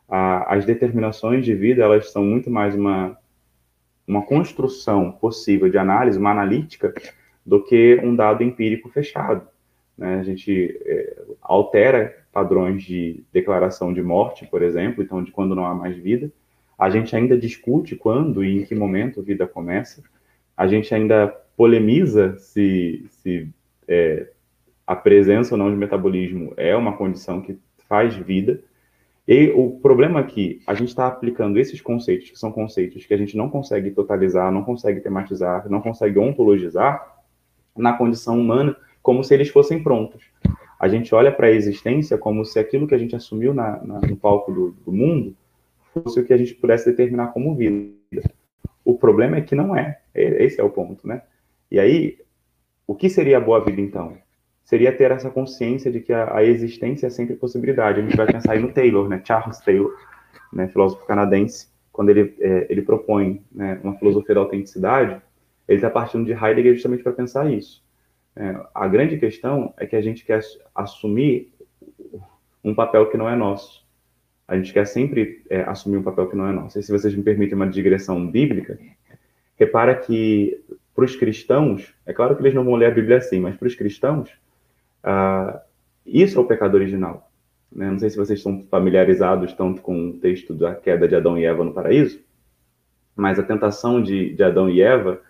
a, as determinações de vida elas são muito mais uma uma construção possível de análise, uma analítica, do que um dado empírico fechado. Né? A gente é, altera padrões de declaração de morte, por exemplo, então de quando não há mais vida. A gente ainda discute quando e em que momento a vida começa. A gente ainda polemiza se, se é, a presença ou não de metabolismo é uma condição que faz vida. E o problema é a gente está aplicando esses conceitos, que são conceitos que a gente não consegue totalizar, não consegue tematizar, não consegue ontologizar, na condição humana como se eles fossem prontos. A gente olha para a existência como se aquilo que a gente assumiu na, na, no palco do, do, mundo fosse o que a gente pudesse determinar como vida. O problema é que não é. Esse é o ponto, né? E aí, o que seria a boa vida então? Seria ter essa consciência de que a, a existência é sempre possibilidade. A gente vai pensar aí no Taylor, né? Charles Taylor, né? filósofo canadense, quando ele, é, ele propõe né, uma filosofia da autenticidade, ele está partindo de Heidegger justamente para pensar isso. É, a grande questão é que a gente quer assumir um papel que não é nosso. A gente quer sempre é, assumir um papel que não é nosso. E se vocês me permitem uma digressão bíblica, repara que para os cristãos, é claro que eles não vão ler a Bíblia assim, mas para os cristãos, ah, isso é o pecado original. Né? Não sei se vocês estão familiarizados tanto com o texto da queda de Adão e Eva no paraíso, mas a tentação de, de Adão e Eva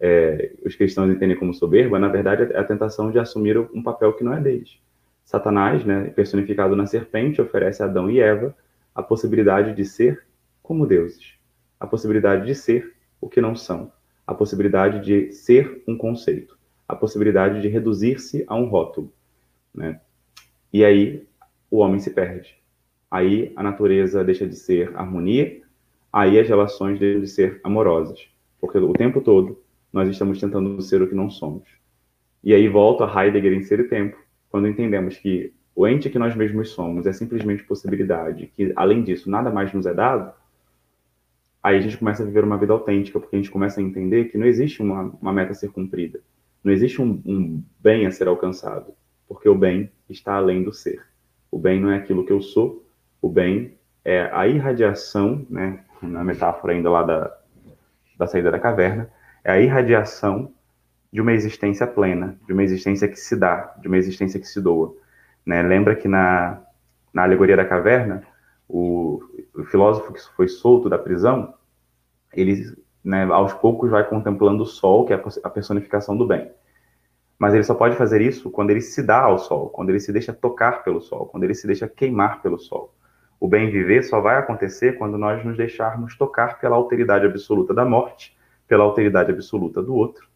é, os cristãos entendem como soberba, na verdade é a tentação de assumir um papel que não é deles. Satanás, né, personificado na serpente, oferece a Adão e Eva a possibilidade de ser como deuses, a possibilidade de ser o que não são, a possibilidade de ser um conceito, a possibilidade de reduzir-se a um rótulo. Né? E aí o homem se perde. Aí a natureza deixa de ser harmonia, aí as relações deixam de ser amorosas. Porque o tempo todo nós estamos tentando ser o que não somos. E aí volta a Heidegger em Ser e Tempo, quando entendemos que o ente que nós mesmos somos é simplesmente possibilidade, que além disso nada mais nos é dado, aí a gente começa a viver uma vida autêntica, porque a gente começa a entender que não existe uma, uma meta a ser cumprida, não existe um, um bem a ser alcançado, porque o bem está além do ser. O bem não é aquilo que eu sou, o bem é a irradiação, né, na metáfora ainda lá da, da saída da caverna, é a irradiação de uma existência plena, de uma existência que se dá, de uma existência que se doa. Né? Lembra que na, na alegoria da caverna, o, o filósofo que foi solto da prisão, ele né, aos poucos vai contemplando o sol, que é a personificação do bem. Mas ele só pode fazer isso quando ele se dá ao sol, quando ele se deixa tocar pelo sol, quando ele se deixa queimar pelo sol. O bem viver só vai acontecer quando nós nos deixarmos tocar pela alteridade absoluta da morte pela alteridade absoluta do outro,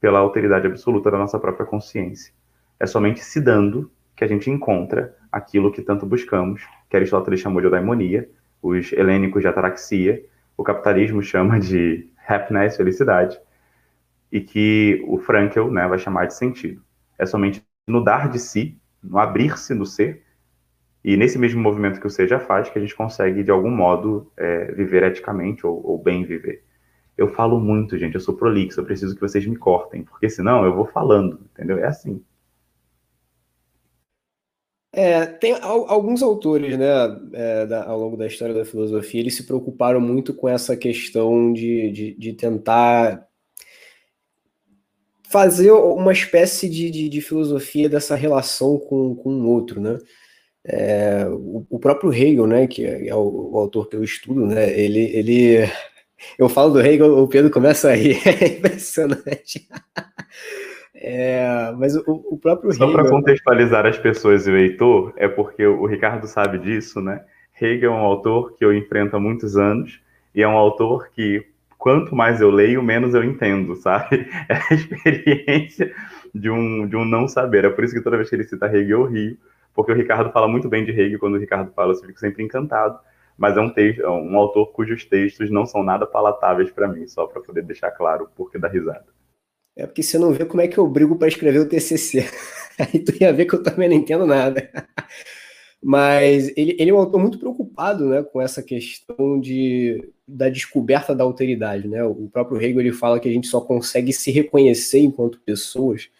pela alteridade absoluta da nossa própria consciência. É somente se dando que a gente encontra aquilo que tanto buscamos, que Aristóteles chamou de eudaimonia, os helênicos de ataraxia, o capitalismo chama de happiness, felicidade, e que o Frankel né, vai chamar de sentido. É somente no dar de si, no abrir-se no ser, e nesse mesmo movimento que o ser já faz, que a gente consegue, de algum modo, é, viver eticamente ou, ou bem viver eu falo muito, gente, eu sou prolixo, eu preciso que vocês me cortem, porque senão eu vou falando, entendeu? É assim. É, tem alguns autores, né, é, da, ao longo da história da filosofia, eles se preocuparam muito com essa questão de, de, de tentar fazer uma espécie de, de, de, filosofia dessa relação com, com o outro, né? É, o, o, próprio Hegel, né, que é o, o, autor que eu estudo, né, ele, ele eu falo do rei, o Pedro começa a rir. É impressionante. É, mas o, o próprio Só para contextualizar as pessoas e o Heitor, é porque o Ricardo sabe disso, né? Hegel é um autor que eu enfrento há muitos anos e é um autor que, quanto mais eu leio, menos eu entendo, sabe? É a experiência de um, de um não saber. É por isso que toda vez que ele cita Hegel, eu rio, porque o Ricardo fala muito bem de Hegel, quando o Ricardo fala, eu fico sempre encantado, mas é um, texto, é um autor cujos textos não são nada palatáveis para mim, só para poder deixar claro o porquê da risada. É porque você não vê como é que eu brigo para escrever o TCC. Aí tu ia ver que eu também não entendo nada. Mas ele, ele é um autor muito preocupado né, com essa questão de, da descoberta da alteridade. Né? O próprio Hegel ele fala que a gente só consegue se reconhecer enquanto pessoas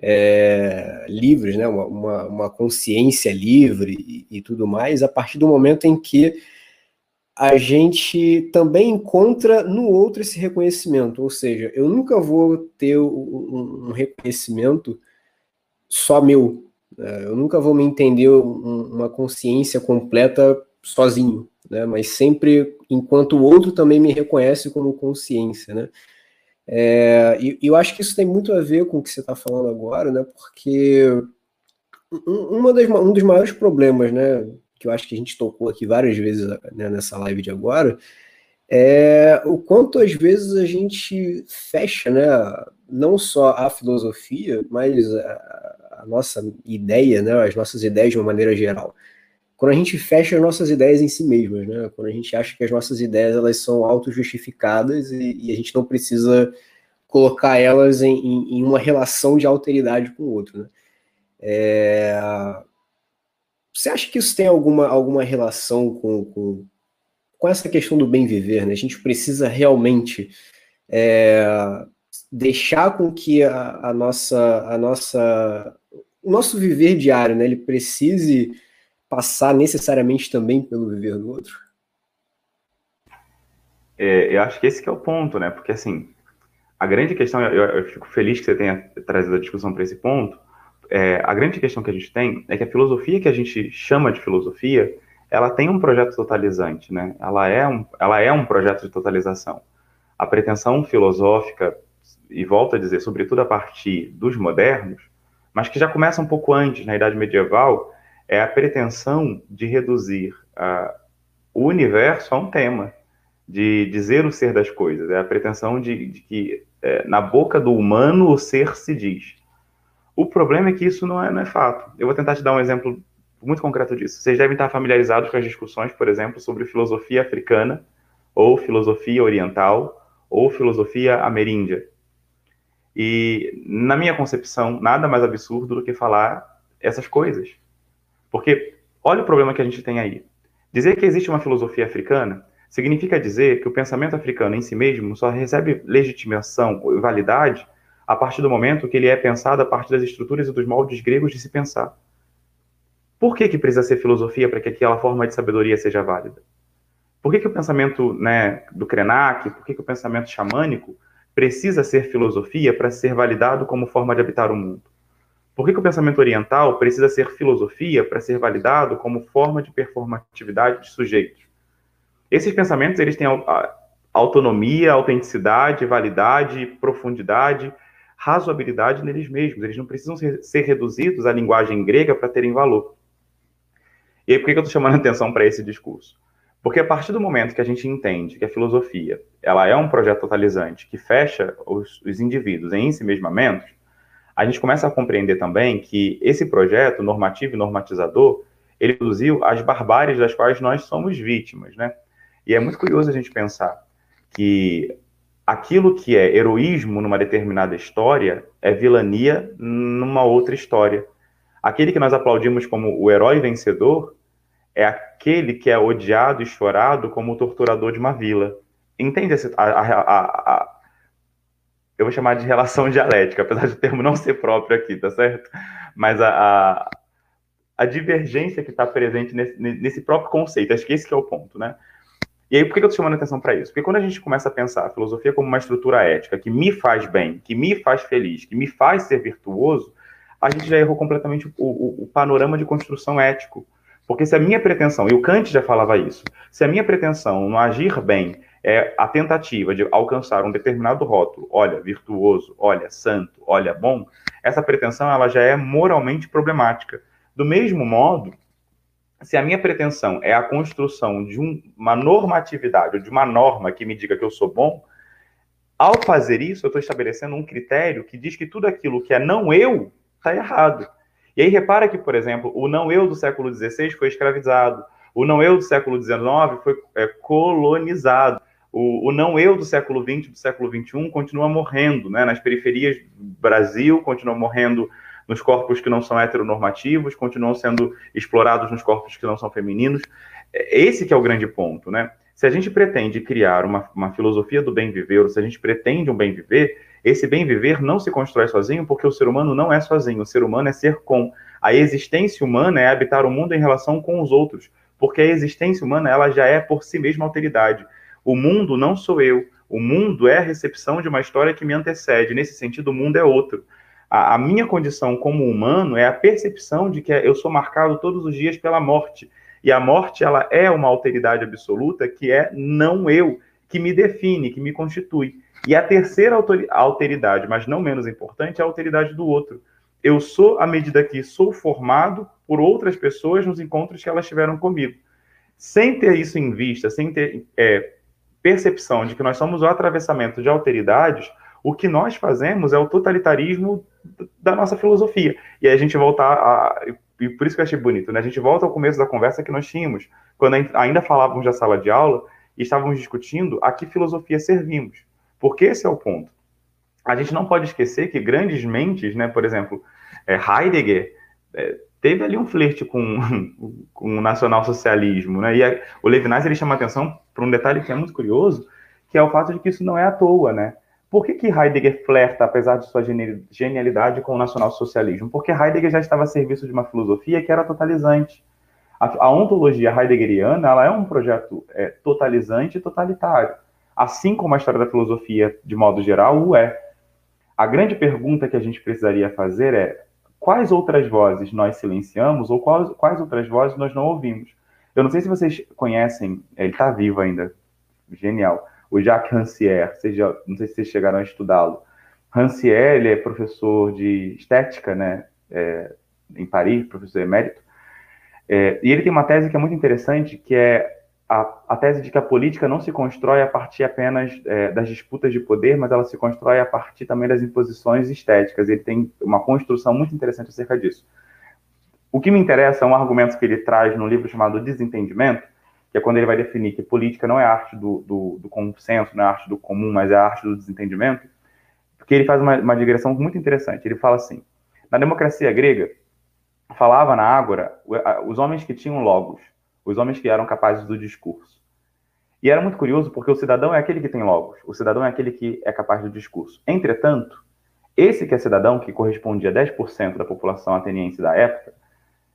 é, livres, né? uma, uma, uma, consciência livre e, e tudo mais, a partir do momento em que a gente também encontra no outro esse reconhecimento. Ou seja, eu nunca vou ter um, um reconhecimento só meu, é, eu nunca vou me entender uma consciência completa sozinho, né? Mas sempre enquanto o outro também me reconhece como consciência, né? É, e eu acho que isso tem muito a ver com o que você está falando agora, né? Porque uma das, um dos maiores problemas, né? Que eu acho que a gente tocou aqui várias vezes né, nessa live de agora, é o quanto às vezes a gente fecha, né? Não só a filosofia, mas a, a nossa ideia, né, as nossas ideias de uma maneira geral. Quando a gente fecha as nossas ideias em si mesmas, né, quando a gente acha que as nossas ideias elas são auto-justificadas e, e, a gente não precisa colocar elas em, em, em, uma relação de alteridade com o outro. Né. É... Você acha que isso tem alguma, alguma relação com, com, com essa questão do bem viver? Né? A gente precisa realmente é, deixar com que a, a, nossa, a nossa o nosso viver diário, né, ele precise passar necessariamente também pelo viver do outro? É, eu acho que esse que é o ponto, né? Porque assim, a grande questão, eu, eu fico feliz que você tenha trazido a discussão para esse ponto. É, a grande questão que a gente tem é que a filosofia que a gente chama de filosofia, ela tem um projeto totalizante, né? Ela é um, ela é um projeto de totalização. A pretensão filosófica, e volto a dizer, sobretudo a partir dos modernos, mas que já começa um pouco antes, na Idade Medieval, é a pretensão de reduzir uh, o universo a um tema, de dizer o ser das coisas. É a pretensão de, de que é, na boca do humano o ser se diz. O problema é que isso não é, não é fato. Eu vou tentar te dar um exemplo muito concreto disso. Vocês devem estar familiarizados com as discussões, por exemplo, sobre filosofia africana, ou filosofia oriental, ou filosofia ameríndia. E, na minha concepção, nada mais absurdo do que falar essas coisas. Porque olha o problema que a gente tem aí. Dizer que existe uma filosofia africana significa dizer que o pensamento africano em si mesmo só recebe legitimação ou validade a partir do momento que ele é pensado a partir das estruturas e dos moldes gregos de se pensar. Por que, que precisa ser filosofia para que aquela forma de sabedoria seja válida? Por que, que o pensamento né, do Krenak, por que, que o pensamento xamânico precisa ser filosofia para ser validado como forma de habitar o mundo? Por que, que o pensamento oriental precisa ser filosofia para ser validado como forma de performatividade de sujeitos? Esses pensamentos eles têm autonomia, autenticidade, validade, profundidade, razoabilidade neles mesmos. Eles não precisam ser, reduzidos à linguagem grega para terem valor. E aí, por que, eu estou chamando atenção para esse discurso? Porque a partir do momento que a gente entende que a filosofia ela é um projeto totalizante que fecha os, os indivíduos em ensimesmamentos, a gente começa a compreender também que esse projeto normativo e normatizador ele produziu as barbáries das quais nós somos vítimas, né? E é muito curioso a gente pensar que aquilo que é heroísmo numa determinada história é vilania numa outra história. Aquele que nós aplaudimos como o herói vencedor é aquele que é odiado e chorado como o torturador de uma vila. Entende a, a, a, eu vou chamar de relação dialética, apesar do termo não ser próprio aqui, tá certo? Mas a, a, divergência que está presente nesse, nesse, próprio conceito, acho que esse que é o ponto, né? E aí, por que eu estou chamando a atenção para isso? Porque quando a gente começa a pensar a filosofia como uma estrutura ética que me faz bem, que me faz feliz, que me faz ser virtuoso, a gente já errou completamente o, o, o panorama de construção ético porque se a minha pretensão, e o Kant já falava isso, se a minha pretensão no agir bem é a tentativa de alcançar um determinado rótulo, olha, virtuoso, olha, santo, olha, bom, essa pretensão ela já é moralmente problemática. Do mesmo modo se a minha pretensão é a construção de um, uma normatividade, ou de uma norma que me diga que eu sou bom, ao fazer isso, eu estou estabelecendo um critério que diz que tudo aquilo que é não eu está errado. E aí repara que, por exemplo, o não eu do século XVI foi escravizado, o não eu do século XIX foi é, colonizado, o, o, não eu do século XX, do século XXI, continua morrendo, né? Nas periferias do Brasil, continua morrendo nos corpos que não são heteronormativos, continuam sendo explorados nos corpos que não são femininos. É, esse que é o grande ponto, né? Se a gente pretende criar uma, uma filosofia do bem viver, ou se a gente pretende um bem viver, esse bem viver não se constrói sozinho, porque o ser humano não é sozinho. O ser humano é ser com. A existência humana é habitar o mundo em relação com os outros, porque a existência humana ela já é por si mesma alteridade. O mundo não sou eu. O mundo é a recepção de uma história que me antecede. Nesse sentido, o mundo é outro. A, a, minha condição como humano é a percepção de que eu sou marcado todos os dias pela morte. E a morte, ela é uma alteridade absoluta que é não eu, que me define, que me constitui. E a terceira alteridade, mas não menos importante, é a alteridade do outro. Eu sou à medida que sou formado por outras pessoas nos encontros que elas tiveram comigo. Sem ter isso em vista, sem ter é, percepção de que nós somos o atravessamento de alteridades, o que nós fazemos é o totalitarismo da nossa filosofia. E aí a gente volta a. E por isso que eu achei bonito, né? A gente volta ao começo da conversa que nós tínhamos, quando ainda falávamos da sala de aula e estávamos discutindo a que filosofia servimos. Porque esse é o ponto. A gente não pode esquecer que grandes mentes, né? Por exemplo, é, Heidegger. É, teve ali um flerte com, com o nacionalsocialismo, né? E a, o Levinas ele chama atenção para um detalhe que é muito curioso, que é o fato de que isso não é à toa, né? Por que, que Heidegger flerta, apesar de sua genialidade, com o nacionalsocialismo? Porque Heidegger já estava a serviço de uma filosofia que era totalizante. A, a ontologia heideggeriana ela é um projeto é, totalizante e totalitário, assim como a história da filosofia, de modo geral, o é. A grande pergunta que a gente precisaria fazer é quais outras vozes nós silenciamos ou quais, quais outras vozes nós não ouvimos? Eu não sei se vocês conhecem, ele está vivo ainda, genial o Jacques Rancière, seja, não sei se vocês chegaram a estudá-lo. Rancière, ele é professor de estética, né, é, em Paris, professor emérito, é, e ele tem uma tese que é muito interessante, que é a, a, tese de que a política não se constrói a partir apenas é, das disputas de poder, mas ela se constrói a partir também das imposições estéticas. Ele tem uma construção muito interessante acerca disso. O que me interessa é um argumento que ele traz no livro chamado Desentendimento, que é quando ele vai definir que política não é arte do, do, do consenso, não é arte do comum, mas é a arte do desentendimento, porque ele faz uma, uma digressão muito interessante. Ele fala assim: na democracia grega, falava na Ágora os homens que tinham logos, os homens que eram capazes do discurso. E era muito curioso porque o cidadão é aquele que tem logos, o cidadão é aquele que é capaz do discurso. Entretanto, esse que é cidadão, que correspondia a 10% da população ateniense da época,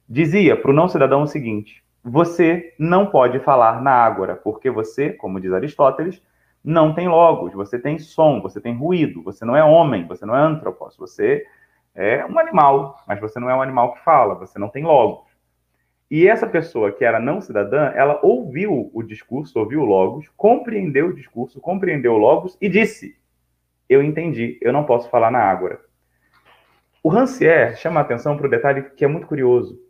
dizia para o não cidadão o seguinte: você não pode falar na ágora, porque você, como diz Aristóteles, não tem logos, você tem som, você tem ruído, você não é homem, você não é antropos, você é um animal, mas você não é um animal que fala, você não tem logos. E essa pessoa que era não cidadã, ela ouviu o discurso, ouviu logos, compreendeu o discurso, compreendeu logos e disse: Eu entendi, eu não posso falar na ágora. O Rancière chama a atenção para o detalhe que é muito curioso.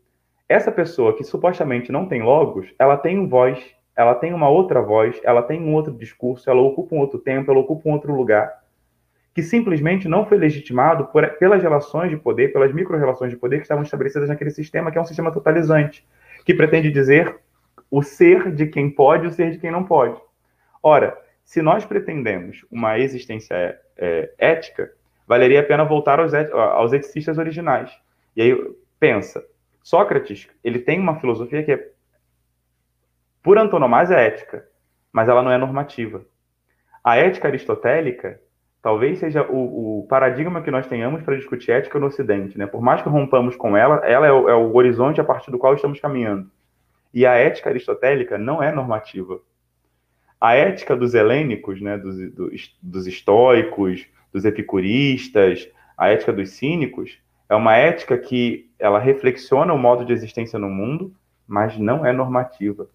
Essa pessoa que supostamente não tem logos, ela tem voz, ela tem uma outra voz, ela tem um outro discurso, ela ocupa um outro tempo, ela ocupa um outro lugar, que simplesmente não foi legitimado por, pelas relações de poder, pelas micro-relações de poder que estavam estabelecidas naquele sistema, que é um sistema totalizante, que pretende dizer o ser de quem pode e o ser de quem não pode. Ora, se nós pretendemos uma existência é, ética, valeria a pena voltar aos, aos eticistas originais. E aí, pensa, Sócrates, ele tem uma filosofia que é, por antonomasia, ética, mas ela não é normativa. A ética aristotélica talvez seja o, o paradigma que nós tenhamos para discutir ética no Ocidente. Né? Por mais que rompamos com ela, ela é o, é o horizonte a partir do qual estamos caminhando. E a ética aristotélica não é normativa. A ética dos helênicos, né, dos, dos, dos estoicos, dos epicuristas, a ética dos cínicos, é uma ética que ela reflexiona o modo de existência no mundo, mas não é normativa.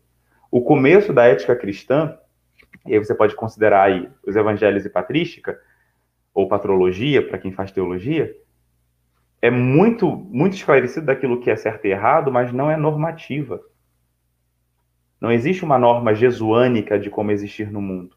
O começo da ética cristã, e aí você pode considerar aí os evangelhos e patrística, ou patrologia, para quem faz teologia, é muito, muito esclarecido daquilo que é certo e errado, mas não é normativa. Não existe uma norma jesuânica de como existir no mundo.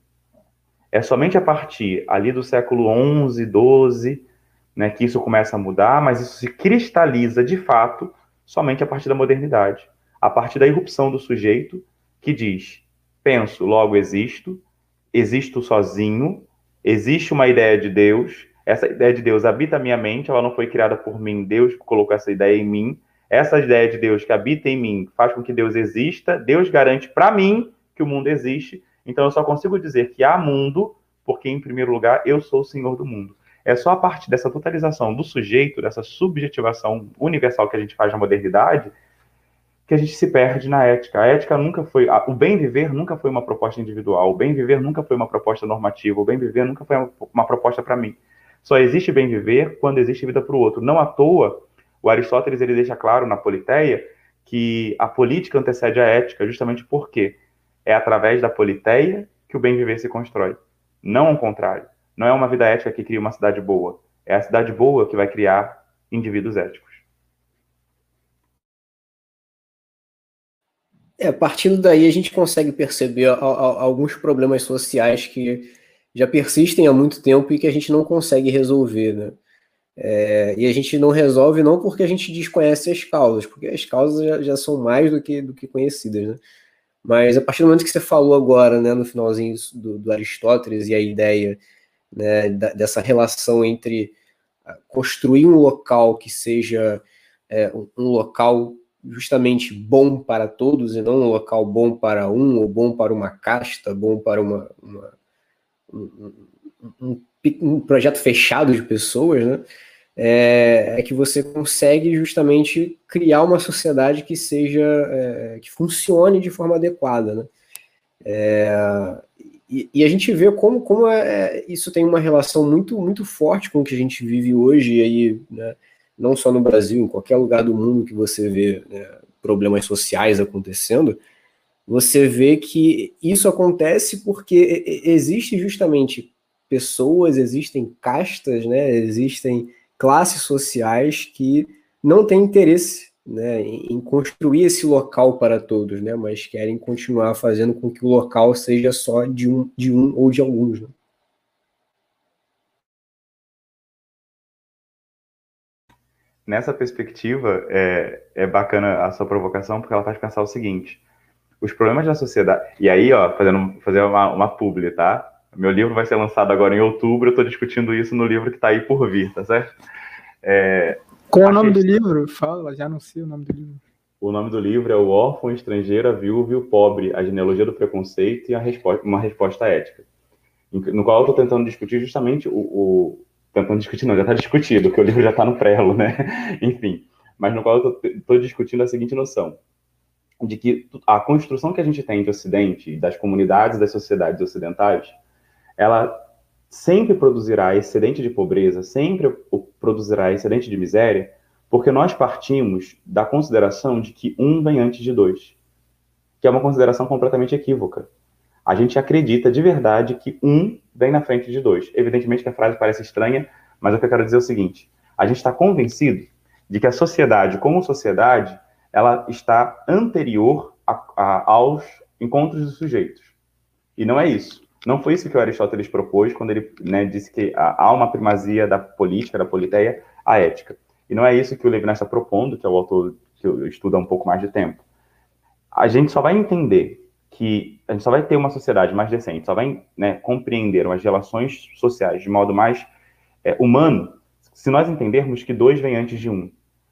É somente a partir ali do século XI, XII, né, que isso começa a mudar, mas isso se cristaliza de fato somente a partir da modernidade, a partir da irrupção do sujeito que diz: penso, logo existo, existo sozinho, existe uma ideia de Deus, essa ideia de Deus habita a minha mente, ela não foi criada por mim, Deus colocou essa ideia em mim. Essa ideia de Deus que habita em mim faz com que Deus exista, Deus garante para mim que o mundo existe, então eu só consigo dizer que há mundo porque, em primeiro lugar, eu sou o senhor do mundo. É só a partir dessa totalização do sujeito, dessa subjetivação universal que a gente faz na modernidade, que a gente se perde na ética. A ética nunca foi. O bem viver nunca foi uma proposta individual. O bem viver nunca foi uma proposta normativa. O bem viver nunca foi uma, uma proposta para mim. Só existe bem viver quando existe vida para o outro. Não à toa, o Aristóteles ele deixa claro na Politeia que a política antecede a ética, justamente porque é através da Politeia que o bem viver se constrói. Não ao contrário. Não é uma vida ética que cria uma cidade boa. É a cidade boa que vai criar indivíduos éticos. É, partindo daí a gente consegue perceber alguns problemas sociais que já persistem há muito tempo e que a gente não consegue resolver, né? É, e a gente não resolve não porque a gente desconhece as causas, porque as causas já, já, são mais do que, do que conhecidas, né? Mas a partir do momento que você falou agora, né, no finalzinho do, do Aristóteles e a ideia né, dessa relação entre ah, construir um local que seja é, um local justamente bom para todos e não um local bom para um ou bom para uma casta, bom para uma, uma um, um, um, projeto fechado de pessoas, né? É, é, que você consegue justamente criar uma sociedade que seja é, que funcione de forma adequada, né? E, e, a gente vê como, como é, é, isso tem uma relação muito muito forte com o que a gente vive hoje e aí, né? não só no Brasil, em qualquer lugar do mundo que você vê né, problemas sociais acontecendo, você vê que isso acontece porque existe justamente pessoas, existem castas, né, existem classes sociais que não têm interesse né, em construir esse local para todos, né, mas querem continuar fazendo com que o local seja só de um, de um ou de alguns. Né? Nessa perspectiva, é, é bacana a sua provocação, porque ela faz pensar o seguinte: os problemas da sociedade. E aí, ó, fazendo fazer uma, uma publi, tá? Meu livro vai ser lançado agora em outubro, eu estou discutindo isso no livro que está aí por vir, tá certo? É, Qual é o nome do livro? Fala, já anuncia o nome do livro. O nome do livro é O Órfão, Estrangeiro, a Viúva e o Pobre, a genealogia do preconceito e a resposta, uma resposta ética. No qual eu estou tentando discutir justamente o, o, Tentando discutir, não, já está discutido, porque o livro já está no prelo, né? Enfim. Mas no qual eu estou discutindo a seguinte noção: de que a construção que a gente tem de Ocidente, das comunidades das sociedades ocidentais, ela sempre produzirá excedente de pobreza, sempre produzirá excedente de miséria, porque nós partimos da consideração de que um vem antes de dois, que é uma consideração completamente equívoca. A gente acredita de verdade que um vem na frente de dois. Evidentemente que a frase parece estranha, mas o que eu quero dizer é o seguinte: a gente está convencido de que a sociedade, como sociedade, ela está anterior a, a, aos encontros de sujeitos. E não é isso. Não foi isso que o Aristóteles propôs quando ele né, disse que há uma primazia da política, da politeia, à ética. E não é isso que o Levinas está propondo, que é o autor que estuda há um pouco mais de tempo. A gente só vai entender que a gente só vai ter uma sociedade mais decente, só vai né, compreender as relações sociais de modo mais é, humano, se nós entendermos que dois vêm antes de um. O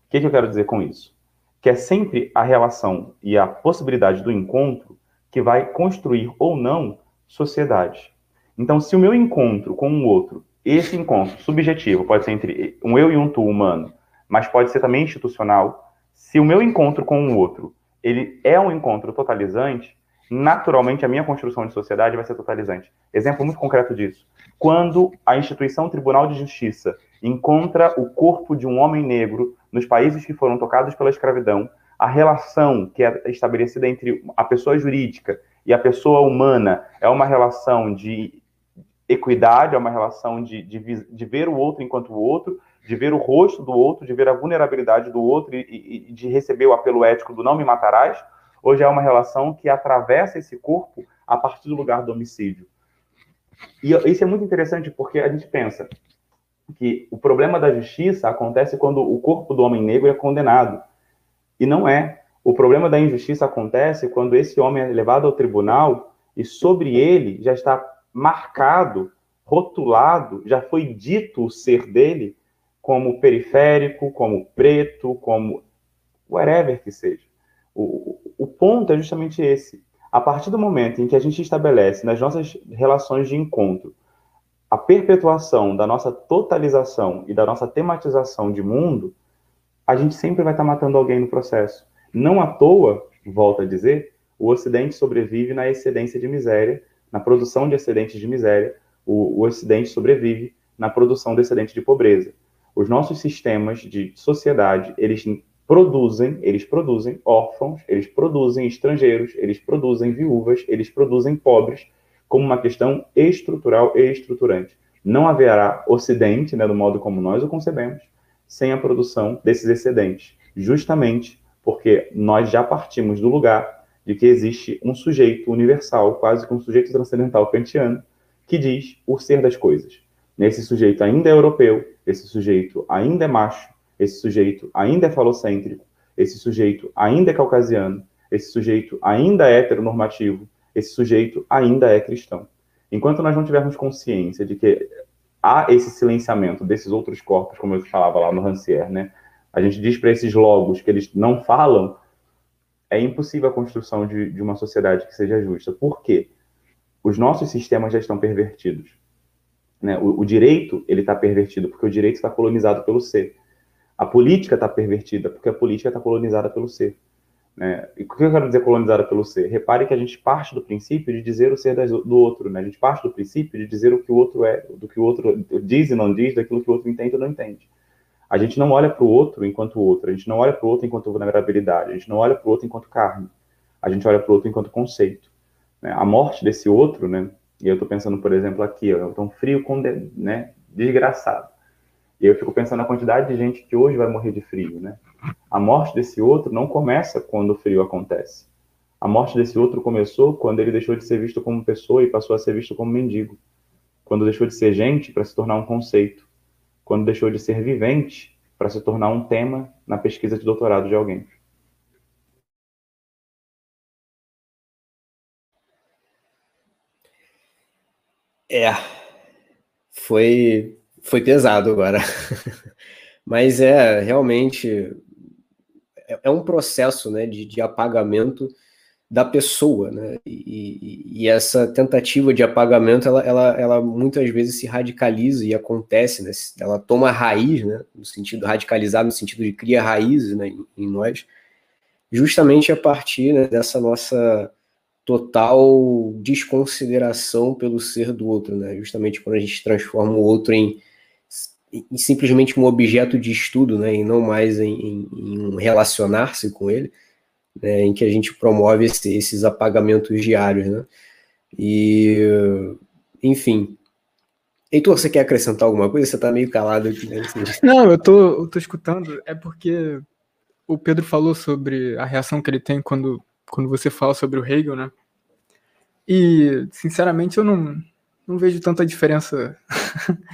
que, que eu quero dizer com isso? Que é sempre a relação e a possibilidade do encontro que vai construir ou não sociedade. Então, se o meu encontro com um outro, esse encontro subjetivo, pode ser entre um eu e um tu humano, mas pode ser também institucional, se o meu encontro com um outro, ele é um encontro totalizante, naturalmente a minha construção de sociedade vai ser totalizante. Exemplo muito concreto disso. Quando a instituição Tribunal de Justiça encontra o corpo de um homem negro nos países que foram tocados pela escravidão, a relação que é estabelecida entre a pessoa jurídica e a pessoa humana é uma relação de equidade, é uma relação de, de, de ver o outro enquanto o outro, de ver o rosto do outro, de ver a vulnerabilidade do outro e, e, e de receber o apelo ético do não me matarás, Hoje é uma relação que atravessa esse corpo a partir do lugar do homicídio. E isso é muito interessante porque a gente pensa que o problema da justiça acontece quando o corpo do homem negro é condenado. E não é. O problema da injustiça acontece quando esse homem é levado ao tribunal e sobre ele já está marcado, rotulado, já foi dito o ser dele como periférico, como preto, como whatever que seja. O, o ponto é justamente esse. A partir do momento em que a gente estabelece nas nossas relações de encontro a perpetuação da nossa totalização e da nossa tematização de mundo, a gente sempre vai estar matando alguém no processo. Não à toa, volto a dizer, o Ocidente sobrevive na excedência de miséria, na produção de excedentes de miséria, o, o Ocidente sobrevive na produção de excedente de pobreza. Os nossos sistemas de sociedade, eles produzem, eles produzem órfãos, eles produzem estrangeiros, eles produzem viúvas, eles produzem pobres, como uma questão estrutural e estruturante. Não haverá Ocidente, né, do modo como nós o concebemos, sem a produção desses excedentes, justamente porque nós já partimos do lugar de que existe um sujeito universal, quase que um sujeito transcendental kantiano, que diz o ser das coisas. Esse sujeito ainda é europeu, esse sujeito ainda é macho, esse sujeito ainda é falocêntrico, esse sujeito ainda é caucasiano, esse sujeito ainda é heteronormativo, esse sujeito ainda é cristão. Enquanto nós não tivermos consciência de que há esse silenciamento desses outros corpos, como eu falava lá no Rancière, né? A gente diz para esses logos que eles não falam, é impossível a construção de, de uma sociedade que seja justa. Por quê? Os nossos sistemas já estão pervertidos. Né? O, o direito ele está pervertido porque o direito está colonizado pelo ser. A política está pervertida porque a política está colonizada pelo ser. Né? E o que eu quero dizer colonizada pelo ser? Repare que a gente parte do princípio de dizer o ser do outro, né? A gente parte do princípio de dizer o que o outro é, do que o outro diz e não diz, daquilo que o outro entende ou não entende. A gente não olha para o outro enquanto outro, a gente não olha para o outro enquanto vulnerabilidade, a gente não olha para o outro enquanto carne, a gente olha para o outro enquanto conceito. Né? A morte desse outro, né? E eu estou pensando, por exemplo, aqui, eu tão frio, né? Desgraçado. E eu fico pensando na quantidade de gente que hoje vai morrer de frio, né? A morte desse outro não começa quando o frio acontece. A morte desse outro começou quando ele deixou de ser visto como pessoa e passou a ser visto como mendigo. Quando deixou de ser gente para se tornar um conceito. Quando deixou de ser vivente para se tornar um tema na pesquisa de doutorado de alguém. É, foi, foi pesado agora. Mas é realmente é, é um processo né, de, de apagamento da pessoa, né? E, e, essa tentativa de apagamento, ela, ela, ela, muitas vezes se radicaliza e acontece, né? Ela toma raiz, né? No sentido radicalizar, no sentido de cria raízes, né? Em, em nós, justamente a partir né, dessa nossa total desconsideração pelo ser do outro, né? Justamente quando a gente transforma o outro em em simplesmente um objeto de estudo, né, e não mais em, em, em relacionar-se com ele, né, em que a gente promove esse, esses apagamentos diários, né, e, enfim. Heitor, você quer acrescentar alguma coisa? Você está meio calado aqui. Né? Não, eu tô, eu tô escutando, é porque o Pedro falou sobre a reação que ele tem quando, quando você fala sobre o Hegel, né, e, sinceramente, eu não, não vejo tanta diferença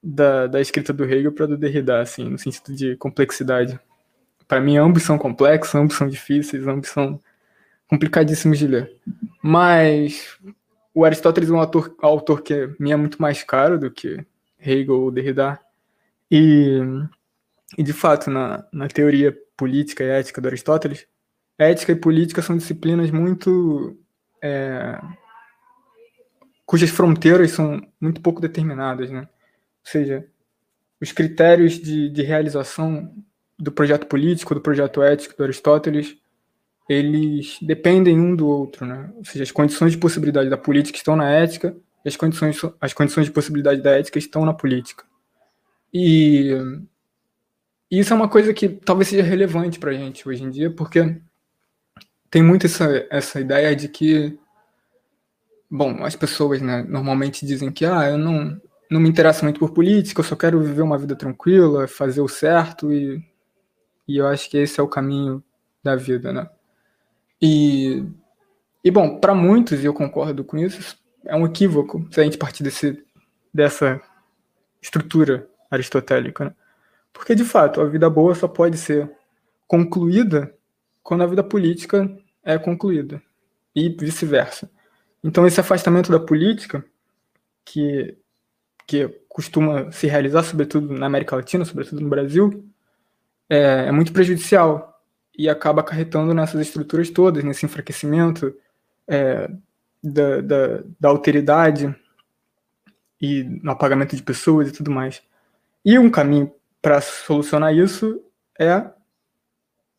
da, da escrita do Hegel para do Derrida, assim, no sentido de complexidade. Para mim, ambos são complexos, ambos são difíceis, ambos são complicadíssimos de ler. Mas o Aristóteles é um autor, autor que me é muito mais caro do que Hegel ou Derrida. E, e de fato, na, na teoria política e ética do Aristóteles, ética e política são disciplinas muito. É, cujas fronteiras são muito pouco determinadas, né? seja, os critérios de, de realização do projeto político, do projeto ético do Aristóteles, eles dependem um do outro, né? Ou seja, as condições de possibilidade da política estão na ética, as condições, as condições de possibilidade da ética estão na política. E isso é uma coisa que talvez seja relevante para a gente hoje em dia, porque tem muito essa, essa ideia de que, bom, as pessoas né, normalmente dizem que, ah, eu não, não me interesso muito por política, eu só quero viver uma vida tranquila, fazer o certo e, e eu acho que esse é o caminho da vida, né? E, e bom, para muitos, e eu concordo com isso, é um equívoco se a gente partir desse, dessa estrutura aristotélica. Né? Porque, de fato, a vida boa só pode ser concluída quando a vida política é concluída, e vice-versa. Então, esse afastamento da política, que, que costuma se realizar, sobretudo na América Latina, sobretudo no Brasil, é, é muito prejudicial e acaba acarretando nessas estruturas todas, nesse enfraquecimento é, da, da, da alteridade e no apagamento de pessoas e tudo mais. E um caminho para solucionar isso é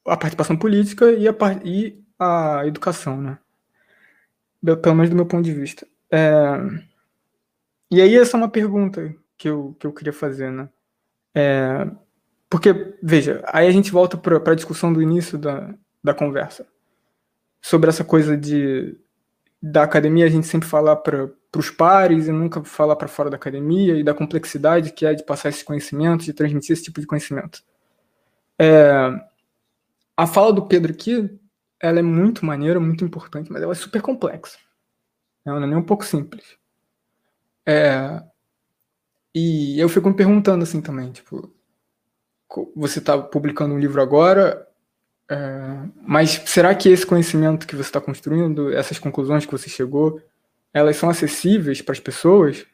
a participação política e a, e a educação, né? Pelo menos do meu ponto de vista. É... E aí essa é uma pergunta que eu, que eu queria fazer, né? É... Porque, veja, aí a gente volta para a discussão do início da, da conversa. Sobre essa coisa de da academia a gente sempre falar para os pares e nunca falar para fora da academia e da complexidade que é de passar esse conhecimento, de transmitir esse tipo de conhecimento. É, a fala do Pedro aqui, ela é muito maneira, muito importante, mas ela é super complexa. Ela não é nem um pouco simples. É, e eu fico me perguntando assim também, tipo, você está publicando um livro agora, é, mas será que esse conhecimento que você está construindo, essas conclusões que você chegou, elas são acessíveis para as pessoas?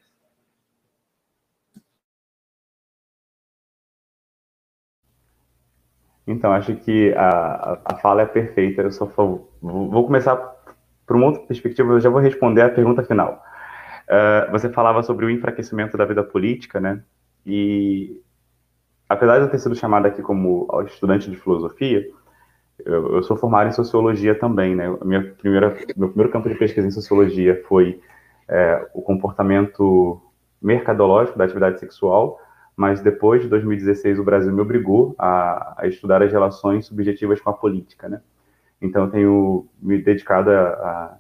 Então, acho que a, a fala é perfeita. Eu só vou, vou começar por uma outra perspectiva, eu já vou responder a pergunta final. Uh, você falava sobre o enfraquecimento da vida política, né? E apesar de eu ter sido chamado aqui como estudante de filosofia, eu, eu, sou formado em sociologia também, né? Minha primeira, meu primeiro campo de pesquisa em sociologia foi é, o comportamento mercadológico da atividade sexual, mas depois de 2016 o Brasil me obrigou a, a estudar as relações subjetivas com a política, né? Então eu tenho me dedicado a, a,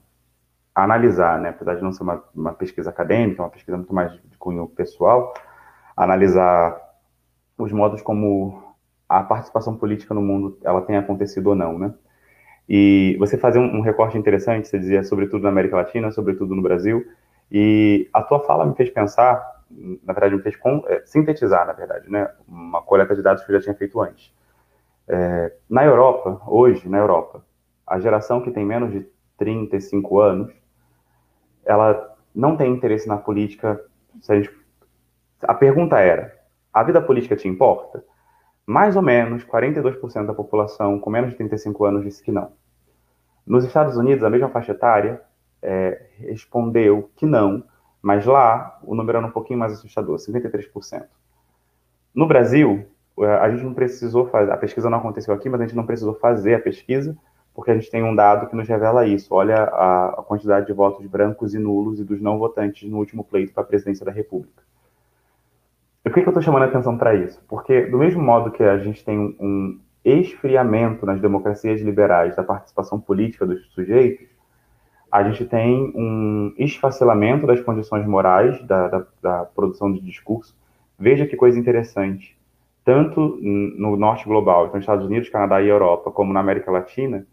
a analisar, né? Apesar de não ser uma, uma pesquisa acadêmica, uma pesquisa muito mais de cunho pessoal, analisar os modos como a participação política no mundo ela tem acontecido ou não, né? E você fazer um, recorte interessante, você dizia sobretudo na América Latina, sobretudo no Brasil, e a tua fala me fez pensar, na verdade me fez com, é, sintetizar, na verdade, né, uma coleta de dados que eu já tinha feito antes. É, na Europa, hoje, na Europa, a geração que tem menos de 35 anos, ela não tem interesse na política. A, gente, a pergunta era: a vida política te importa? mais ou menos 42% da população com menos de 35 anos disse que não. Nos Estados Unidos, a mesma faixa etária é, respondeu que não, mas lá o número era um pouquinho mais assustador, 53%. No Brasil, é, a gente não precisou fazer, a pesquisa não aconteceu aqui, mas a gente não precisou fazer a pesquisa, porque a gente tem um dado que nos revela isso. Olha a, a quantidade de votos brancos e nulos e dos não votantes no último pleito para a presidência da República. Por que, que eu estou chamando a atenção para isso? Porque, do mesmo modo que a gente tem um esfriamento nas democracias liberais da participação política dos sujeitos, a gente tem um esfacelamento das condições morais da, da, da produção de discurso. Veja que coisa interessante. Tanto no norte global, então Estados Unidos, Canadá e Europa, como na América Latina,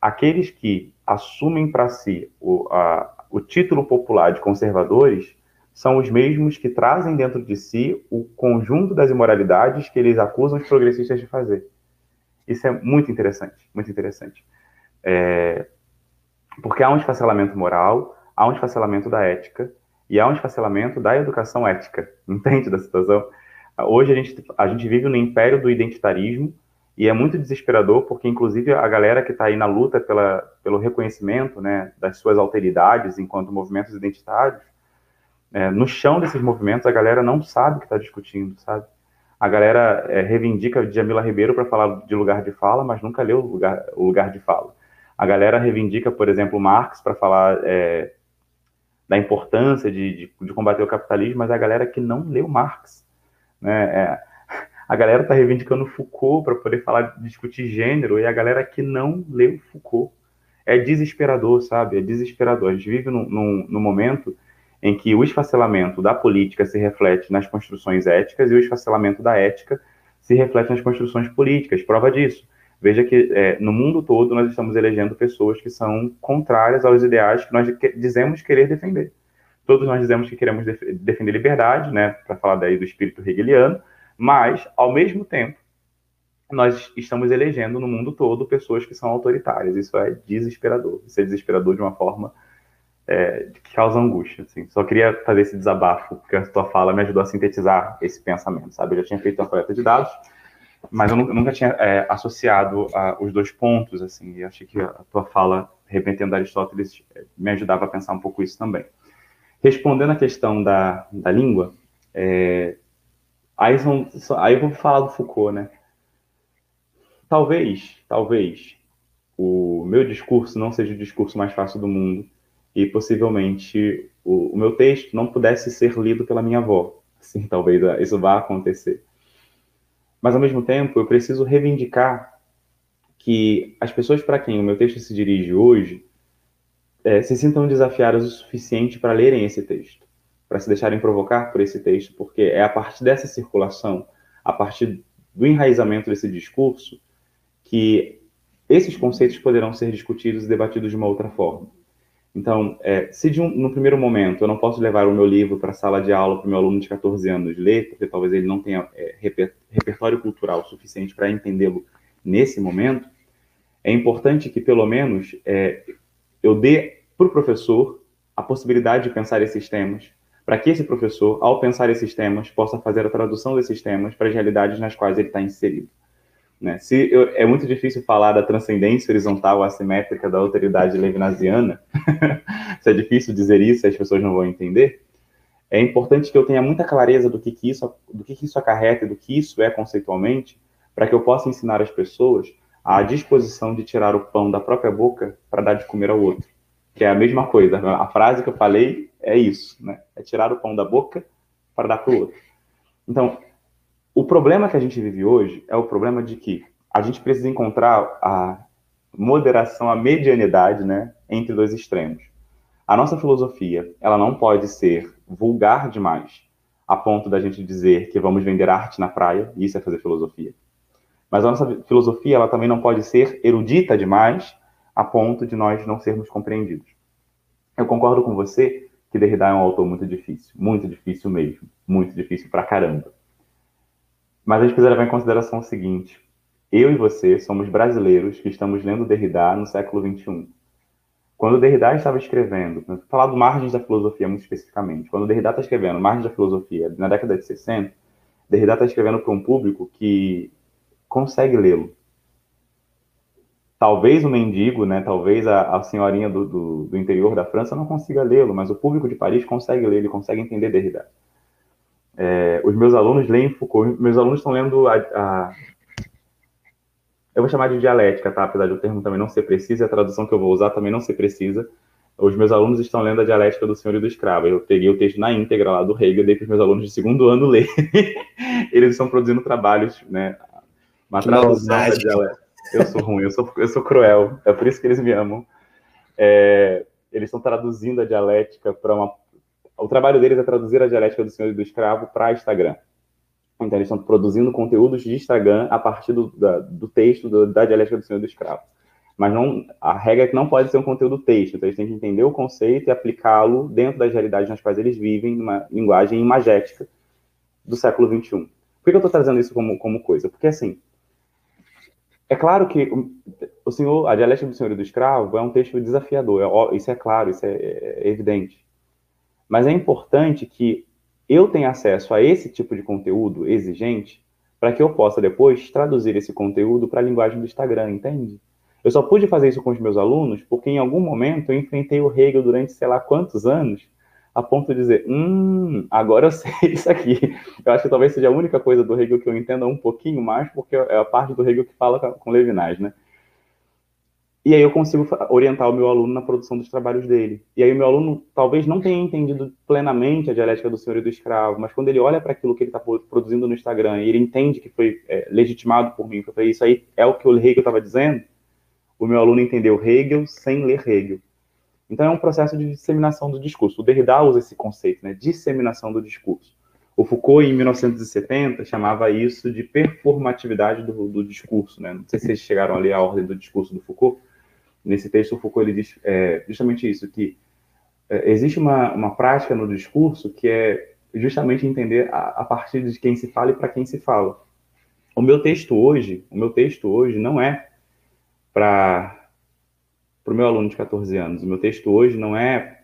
aqueles que assumem para si o, a, o título popular de conservadores são os mesmos que trazem dentro de si o conjunto das imoralidades que eles acusam os progressistas de fazer. Isso é muito interessante, muito interessante. É, porque há um esfacelamento moral, há um esfacelamento da ética e há um esfacelamento da educação ética. Entende da situação? Hoje a gente, a gente vive no império do identitarismo e é muito desesperador porque, inclusive, a galera que está aí na luta pela, pelo reconhecimento né, das suas alteridades enquanto movimentos identitários é, no chão desses movimentos, a galera não sabe o que está discutindo, sabe? A galera é, reivindica Jamila Ribeiro para falar de lugar de fala, mas nunca leu o lugar, o lugar de fala. A galera reivindica, por exemplo, Marx para falar é, da importância de, de, de, combater o capitalismo, mas a galera que não leu Marx. Né? É, a galera está reivindicando Foucault para poder falar, discutir gênero, e a galera que não leu Foucault. É desesperador, sabe? É desesperador. A gente vive num, num, num momento em que o esfacelamento da política se reflete nas construções éticas e o esfacelamento da ética se reflete nas construções políticas. Prova disso. Veja que é, no mundo todo nós estamos elegendo pessoas que são contrárias aos ideais que nós que, dizemos querer defender. Todos nós dizemos que queremos def defender liberdade, né, para falar daí do espírito hegeliano, mas, ao mesmo tempo, nós estamos elegendo no mundo todo pessoas que são autoritárias. Isso é desesperador. Isso é desesperador de uma forma é, que causa angústia. Assim. Só queria fazer esse desabafo, porque a tua fala me ajudou a sintetizar esse pensamento, sabe? Eu já tinha feito uma coleta de dados, mas eu nunca, tinha é, associado a, os dois pontos, assim, e achei que a tua fala, repetendo Aristóteles, me ajudava a pensar um pouco isso também. Respondendo à questão da, da língua, é, aí, são, aí eu vou falar do Foucault, né? Talvez, talvez, o meu discurso não seja o discurso mais fácil do mundo e possivelmente o, o meu texto não pudesse ser lido pela minha avó. Assim, talvez isso vá acontecer. Mas, ao mesmo tempo, eu preciso reivindicar que as pessoas para quem o meu texto se dirige hoje é, se sintam desafiadas o suficiente para lerem esse texto, para se deixarem provocar por esse texto, porque é a partir dessa circulação, a partir do enraizamento desse discurso, que esses conceitos poderão ser discutidos e debatidos de uma outra forma. Então, é, se um, no primeiro momento eu não posso levar o meu livro para a sala de aula para o meu aluno de 14 anos ler, porque talvez ele não tenha é, reper, repertório cultural suficiente para entendê-lo nesse momento, é importante que, pelo menos, é, eu dê para o professor a possibilidade de pensar esses temas, para que esse professor, ao pensar esses temas, possa fazer a tradução desses temas para as realidades nas quais ele está inserido. Né? Se eu, é muito difícil falar da transcendência horizontal assimétrica da autoridade levinasiana, se é difícil dizer isso, as pessoas não vão entender. É importante que eu tenha muita clareza do que, que isso, do que, que isso acarreta e do que isso é conceitualmente, para que eu possa ensinar as pessoas a disposição de tirar o pão da própria boca para dar de comer ao outro. Que é a mesma coisa. A frase que eu falei é isso, né? É tirar o pão da boca para dar para o outro. Então, o problema que a gente vive hoje é o problema de que a gente precisa encontrar a moderação, a medianidade, né, entre dois extremos. A nossa filosofia, ela não pode ser vulgar demais, a ponto da gente dizer que vamos vender arte na praia, e isso é fazer filosofia. Mas a nossa filosofia, ela também não pode ser erudita demais, a ponto de nós não sermos compreendidos. Eu concordo com você que Derrida é um autor muito difícil, muito difícil mesmo, muito difícil pra caramba. Mas a gente precisa levar em consideração o seguinte: eu e você somos brasileiros que estamos lendo Derrida no século XXI. Quando Derrida estava escrevendo, vou falar do Margens da Filosofia muito especificamente, quando Derrida está escrevendo Margens da Filosofia na década de 60, Derrida está escrevendo para um público que consegue lê-lo. Talvez o mendigo, né, talvez a, a senhorinha do, do, do, interior da França não consiga lê-lo, mas o público de Paris consegue ler, ele consegue entender Derrida. É, os meus alunos leem Foucault, meus alunos estão lendo a, a, Eu vou chamar de dialética, tá? Apesar de o termo também não ser preciso, e a tradução que eu vou usar também não ser precisa. Os meus alunos estão lendo a dialética do Senhor e do Escravo. Eu peguei o texto na íntegra lá do Hegel, dei para os meus alunos de segundo ano ler. Eles estão produzindo trabalhos, né? Uma tradução da dialética. Eu sou ruim, eu sou, eu sou cruel, é por isso que eles me amam. É, eles estão traduzindo a dialética para uma o trabalho deles é traduzir a dialética do senhor e do escravo para Instagram. Então, eles estão produzindo conteúdos de Instagram a partir do, da, do texto do, da dialética do senhor e do escravo. Mas não, a regra é que não pode ser um conteúdo texto, então eles têm que entender o conceito e aplicá-lo dentro das realidades nas quais eles vivem, numa linguagem imagética do século XXI. Por que eu estou trazendo isso como, como coisa? Porque, assim, é claro que o senhor, a dialética do senhor e do escravo é um texto desafiador, é, isso é claro, isso é, é evidente. Mas é importante que eu tenha acesso a esse tipo de conteúdo exigente para que eu possa depois traduzir esse conteúdo para a linguagem do Instagram, entende? Eu só pude fazer isso com os meus alunos porque em algum momento eu enfrentei o Hegel durante sei lá quantos anos, a ponto de dizer, hum, agora eu sei isso aqui. Eu acho que talvez seja a única coisa do Hegel que eu entenda um pouquinho mais, porque é a parte do Hegel que fala com Levinas, né? E aí eu consigo orientar o meu aluno na produção dos trabalhos dele. E aí o meu aluno talvez não tenha entendido plenamente a dialética do senhor e do escravo, mas quando ele olha para aquilo que ele está produzindo no Instagram e ele entende que foi é, legitimado por mim, que isso aí é o que o Hegel estava dizendo, o meu aluno entendeu Hegel sem ler Hegel. Então é um processo de disseminação do discurso. O Derrida usa esse conceito, né? Disseminação do discurso. O Foucault, em 1970, chamava isso de performatividade do, do discurso. Né? Não sei se vocês chegaram a ler a ordem do discurso do Foucault. Nesse texto, Foucault ele diz é, justamente isso, que é, existe uma, uma prática no discurso que é justamente entender a, a partir de quem se fala e para quem se fala. O meu texto hoje, o meu texto hoje não é para o meu aluno de 14 anos. O meu texto hoje não é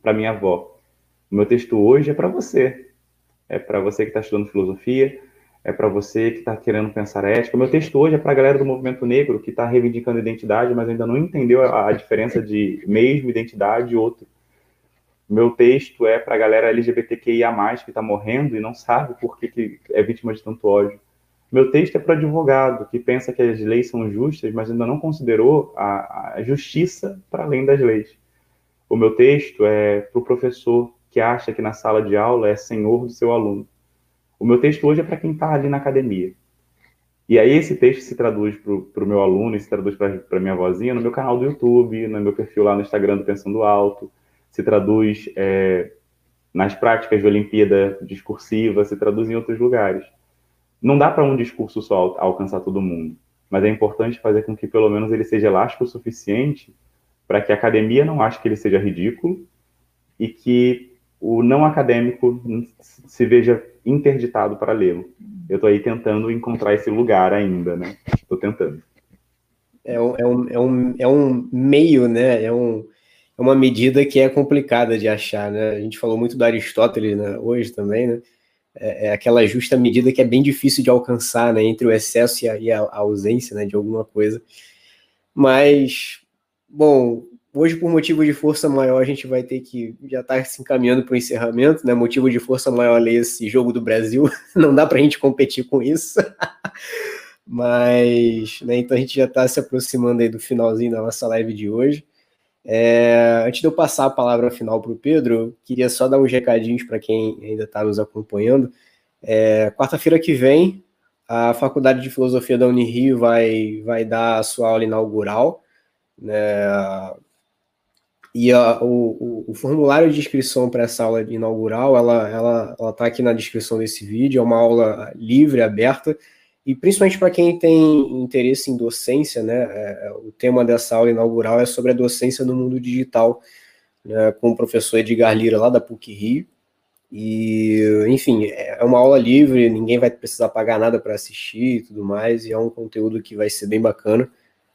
para minha avó. O meu texto hoje é para você. É para você que está estudando filosofia, é para você que está querendo pensar ética. O meu texto hoje é para a galera do movimento negro que está reivindicando identidade, mas ainda não entendeu a, a diferença de mesmo identidade e outro. O meu texto é para a galera LGBTQIA+, que está morrendo e não sabe por que, que é vítima de tanto ódio. Meu texto é para advogado que pensa que as leis são justas, mas ainda não considerou a, a justiça para além das leis. O meu texto é para o professor que acha que na sala de aula é senhor do seu aluno. O meu texto hoje é para quem está ali na academia. E aí esse texto se traduz para o meu aluno, se traduz para minha vozinha no meu canal do YouTube, no meu perfil lá no Instagram do Pensando Alto, se traduz é, nas práticas de Olimpíada discursiva, se traduz em outros lugares. Não dá para um discurso só alcançar todo mundo, mas é importante fazer com que pelo menos ele seja elástico o suficiente para que a academia não ache que ele seja ridículo e que o não acadêmico se veja interditado para lê-lo. Eu estou aí tentando encontrar esse lugar ainda, né? Estou tentando. É um, é, um, é, um, é um meio, né? É, um, é uma medida que é complicada de achar, né? A gente falou muito do Aristóteles né? hoje também, né? é, é, aquela justa medida que é bem difícil de alcançar, né, entre o excesso e a, e a ausência, né, de alguma coisa. Mas, bom, hoje por motivo de força maior a gente vai ter que já estar tá se encaminhando para o encerramento, né, motivo de força maior ler esse jogo do Brasil, não dá para a gente competir com isso. Mas, né, então a gente já está se aproximando aí do finalzinho da nossa live de hoje. É, antes de eu passar a palavra final para o Pedro, queria só dar uns recadinhos para quem ainda está nos acompanhando. É, Quarta-feira que vem, a Faculdade de Filosofia da Unirio vai, vai dar a sua aula inaugural. Né, e o, o, formulário de inscrição para essa aula inaugural, ela está ela, ela tá aqui na descrição desse vídeo, é uma aula livre, aberta, e principalmente para quem tem interesse em docência, né, é, é, o tema dessa aula inaugural é sobre a docência no mundo digital, né, com o professor Edgar Lira, lá da PUC Rio. E, enfim, é uma aula livre, ninguém vai precisar pagar nada para assistir e tudo mais, e é um conteúdo que vai ser bem bacana,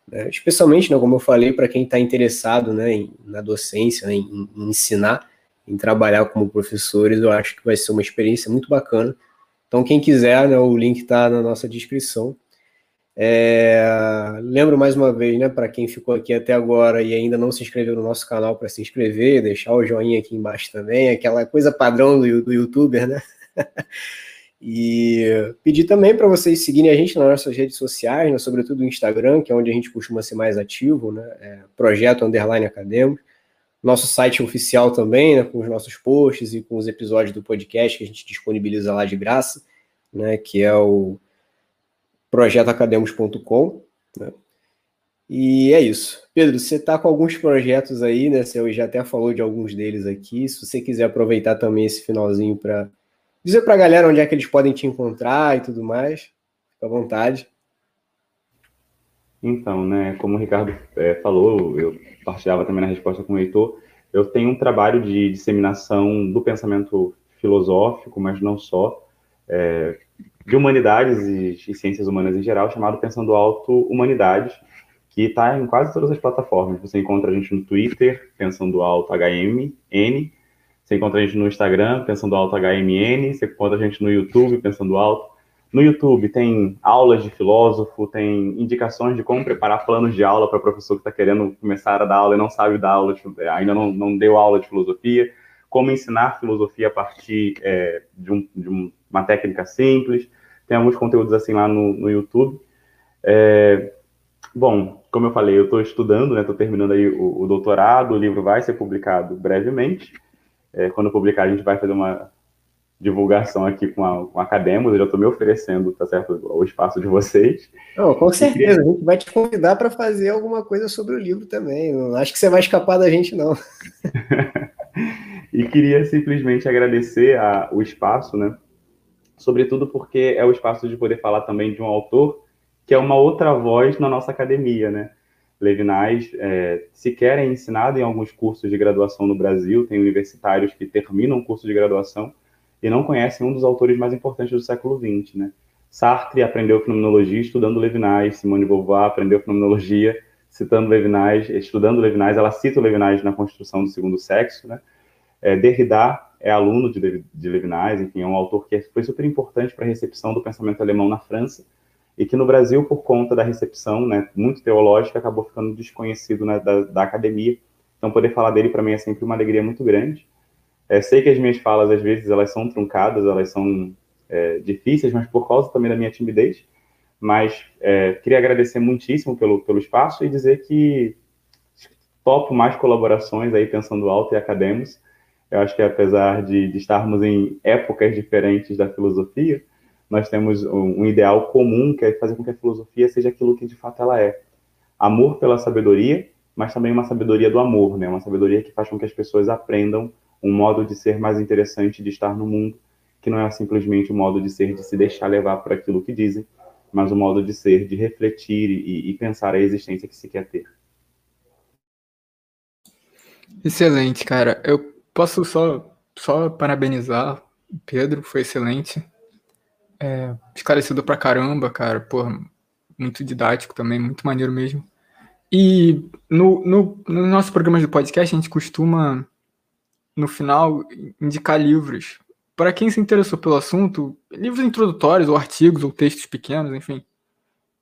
né, especialmente, né, como eu falei, para quem está interessado né, em, na docência, né, em, em ensinar, em trabalhar como professores, eu acho que vai ser uma experiência muito bacana então, quem quiser, né, o link está na nossa descrição. É, lembro mais uma vez, né, para quem ficou aqui até agora e ainda não se inscreveu no nosso canal, para se inscrever, deixar o joinha aqui embaixo também, aquela coisa padrão do, do youtuber, né? e pedir também para vocês seguirem a gente nas nossas redes sociais, né, sobretudo o Instagram, que é onde a gente costuma ser mais ativo, né? É, projeto Underline Acadêmico nosso site oficial também, né, com os nossos posts e com os episódios do podcast que a gente disponibiliza lá de graça, né, que é o projetoacademos.com, né? E é isso. Pedro, você está com alguns projetos aí, né? Você já até falou de alguns deles aqui. Se você quiser aproveitar também esse finalzinho para dizer para a galera onde é que eles podem te encontrar e tudo mais, fica à vontade. Então, né, como o Ricardo é, falou, eu partilhava também na resposta com o Heitor, eu tenho um trabalho de disseminação do pensamento filosófico, mas não só, é, de humanidades e, e, ciências humanas em geral, chamado Pensando Alto Humanidades, que está em quase todas as plataformas. Você encontra a gente no Twitter, Pensando Alto HMN, você encontra a gente no Instagram, Pensando Alto HMN, você encontra a gente no YouTube, Pensando Alto. No YouTube tem aulas de filósofo, tem indicações de como preparar planos de aula para professor que está querendo começar a dar aula e não sabe dar aula, de, ainda não, não deu aula de filosofia, como ensinar filosofia a partir é, de, um, de, uma técnica simples. Tem alguns conteúdos assim lá no, no YouTube. É, bom, como eu falei, eu estou estudando, estou né, terminando aí o, o, doutorado, o livro vai ser publicado brevemente. É, quando publicar, a gente vai fazer uma divulgação aqui com a, com a Academos, eu já estou me oferecendo, tá certo, o espaço de vocês. Não, com certeza, a gente vai te convidar para fazer alguma coisa sobre o livro também. Não acho que você vai escapar da gente, não. e queria simplesmente agradecer a, o espaço, né? sobretudo porque é o espaço de poder falar também de um autor que é uma outra voz na nossa academia, né? Levinais é, sequer é ensinado em alguns cursos de graduação no Brasil, tem universitários que terminam o curso de graduação e não conhecem um dos autores mais importantes do século XX, né? Sartre aprendeu fenomenologia estudando Levinais, Simone de Beauvoir aprendeu fenomenologia citando Levinais, estudando Levinais, ela cita o Levinais na construção do segundo sexo, né? É, Derrida é aluno de, de Levinais, enfim, é um autor que foi super importante para a recepção do pensamento alemão na França e que no Brasil, por conta da recepção né, muito teológica, acabou ficando desconhecido né, da, da, academia. Então, poder falar dele para mim é sempre uma alegria muito grande. É, sei que as minhas falas, às vezes, elas são truncadas, elas são é, difíceis, mas por causa também da minha timidez. Mas é, queria agradecer muitíssimo pelo, pelo espaço e dizer que topo mais colaborações aí, pensando alto e acadêmicos. Eu acho que apesar de, de estarmos em épocas diferentes da filosofia, nós temos um, ideal comum que é fazer com que a filosofia seja aquilo que de fato ela é. Amor pela sabedoria, mas também uma sabedoria do amor, né? Uma sabedoria que faz com que as pessoas aprendam um modo de ser mais interessante de estar no mundo, que não é simplesmente um modo de ser de se deixar levar por aquilo que dizem, mas um modo de ser de refletir e, e pensar a existência que se quer ter. Excelente, cara. Eu posso só, só parabenizar o Pedro, foi excelente. É, esclarecido pra caramba, cara. Porra, muito didático também, muito maneiro mesmo. E no, no, no nosso programa de podcast, a gente costuma, no final, indicar livros. Para quem se interessou pelo assunto, livros introdutórios, ou artigos, ou textos pequenos, enfim,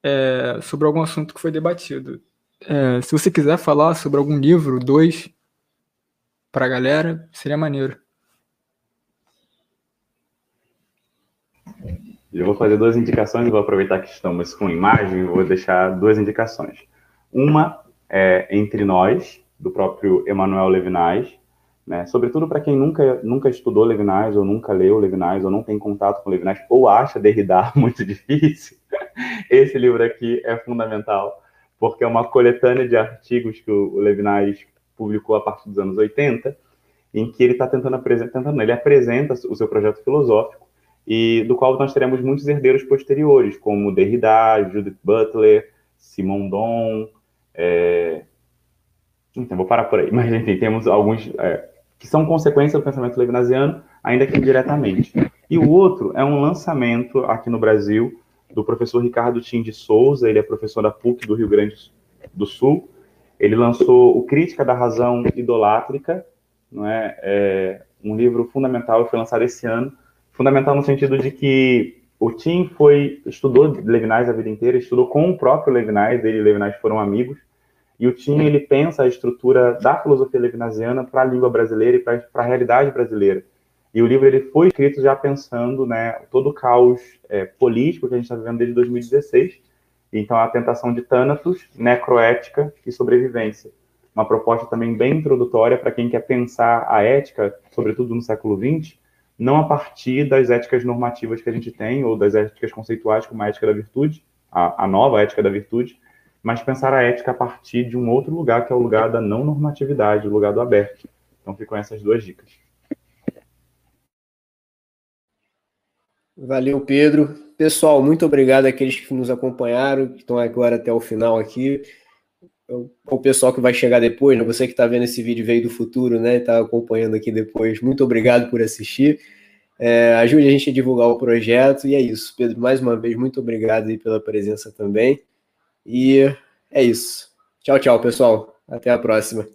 é, sobre algum assunto que foi debatido. É, se você quiser falar sobre algum livro, dois, para a galera, seria maneiro. Eu vou fazer duas indicações, vou aproveitar que estamos com imagem, vou deixar duas indicações. Uma é Entre Nós, do próprio Emmanuel Levinas, né? sobretudo para quem nunca, nunca estudou Levinas, ou nunca leu Levinas, ou não tem contato com Levinas, ou acha Derrida muito difícil, esse livro aqui é fundamental, porque é uma coletânea de artigos que o Levinas publicou a partir dos anos 80, em que ele está tentando apresentar, ele apresenta o seu projeto filosófico, e do qual nós teremos muitos herdeiros posteriores, como Derrida, Judith Butler, Simon Don. É... Então, vou parar por aí. Mas, enfim, temos alguns é, que são consequência do pensamento levinasiano, ainda que indiretamente. E o outro é um lançamento aqui no Brasil do professor Ricardo Tim de Souza, ele é professor da PUC do Rio Grande do Sul. Ele lançou o Crítica da Razão Idolátrica, não é? é um livro fundamental, foi lançado esse ano, fundamental no sentido de que o Tim foi estudou Levinas a vida inteira, estudou com o próprio Levinas, ele e Levinas foram amigos, e o Tim ele pensa a estrutura da filosofia levinasiana para a língua brasileira e para a realidade brasileira. E o livro ele foi escrito já pensando, né, todo o caos é, político que a gente está vivendo desde 2016. Então a tentação de Thanatos, necroética e sobrevivência. Uma proposta também bem introdutória para quem quer pensar a ética, sobretudo no século XX, não a partir das éticas normativas que a gente tem, ou das éticas conceituais, como a ética da virtude, a, a nova ética da virtude, mas pensar a ética a partir de um outro lugar, que é o lugar da não normatividade, o lugar do aberto. Então ficam essas duas dicas. Valeu, Pedro. Pessoal, muito obrigado àqueles que nos acompanharam, que estão agora até o final aqui o pessoal que vai chegar depois, né? você que está vendo esse vídeo veio do futuro, né? Está acompanhando aqui depois. Muito obrigado por assistir. É, ajude a gente a divulgar o projeto. E é isso, Pedro. Mais uma vez, muito obrigado aí pela presença também. E é isso. Tchau, tchau, pessoal. Até a próxima.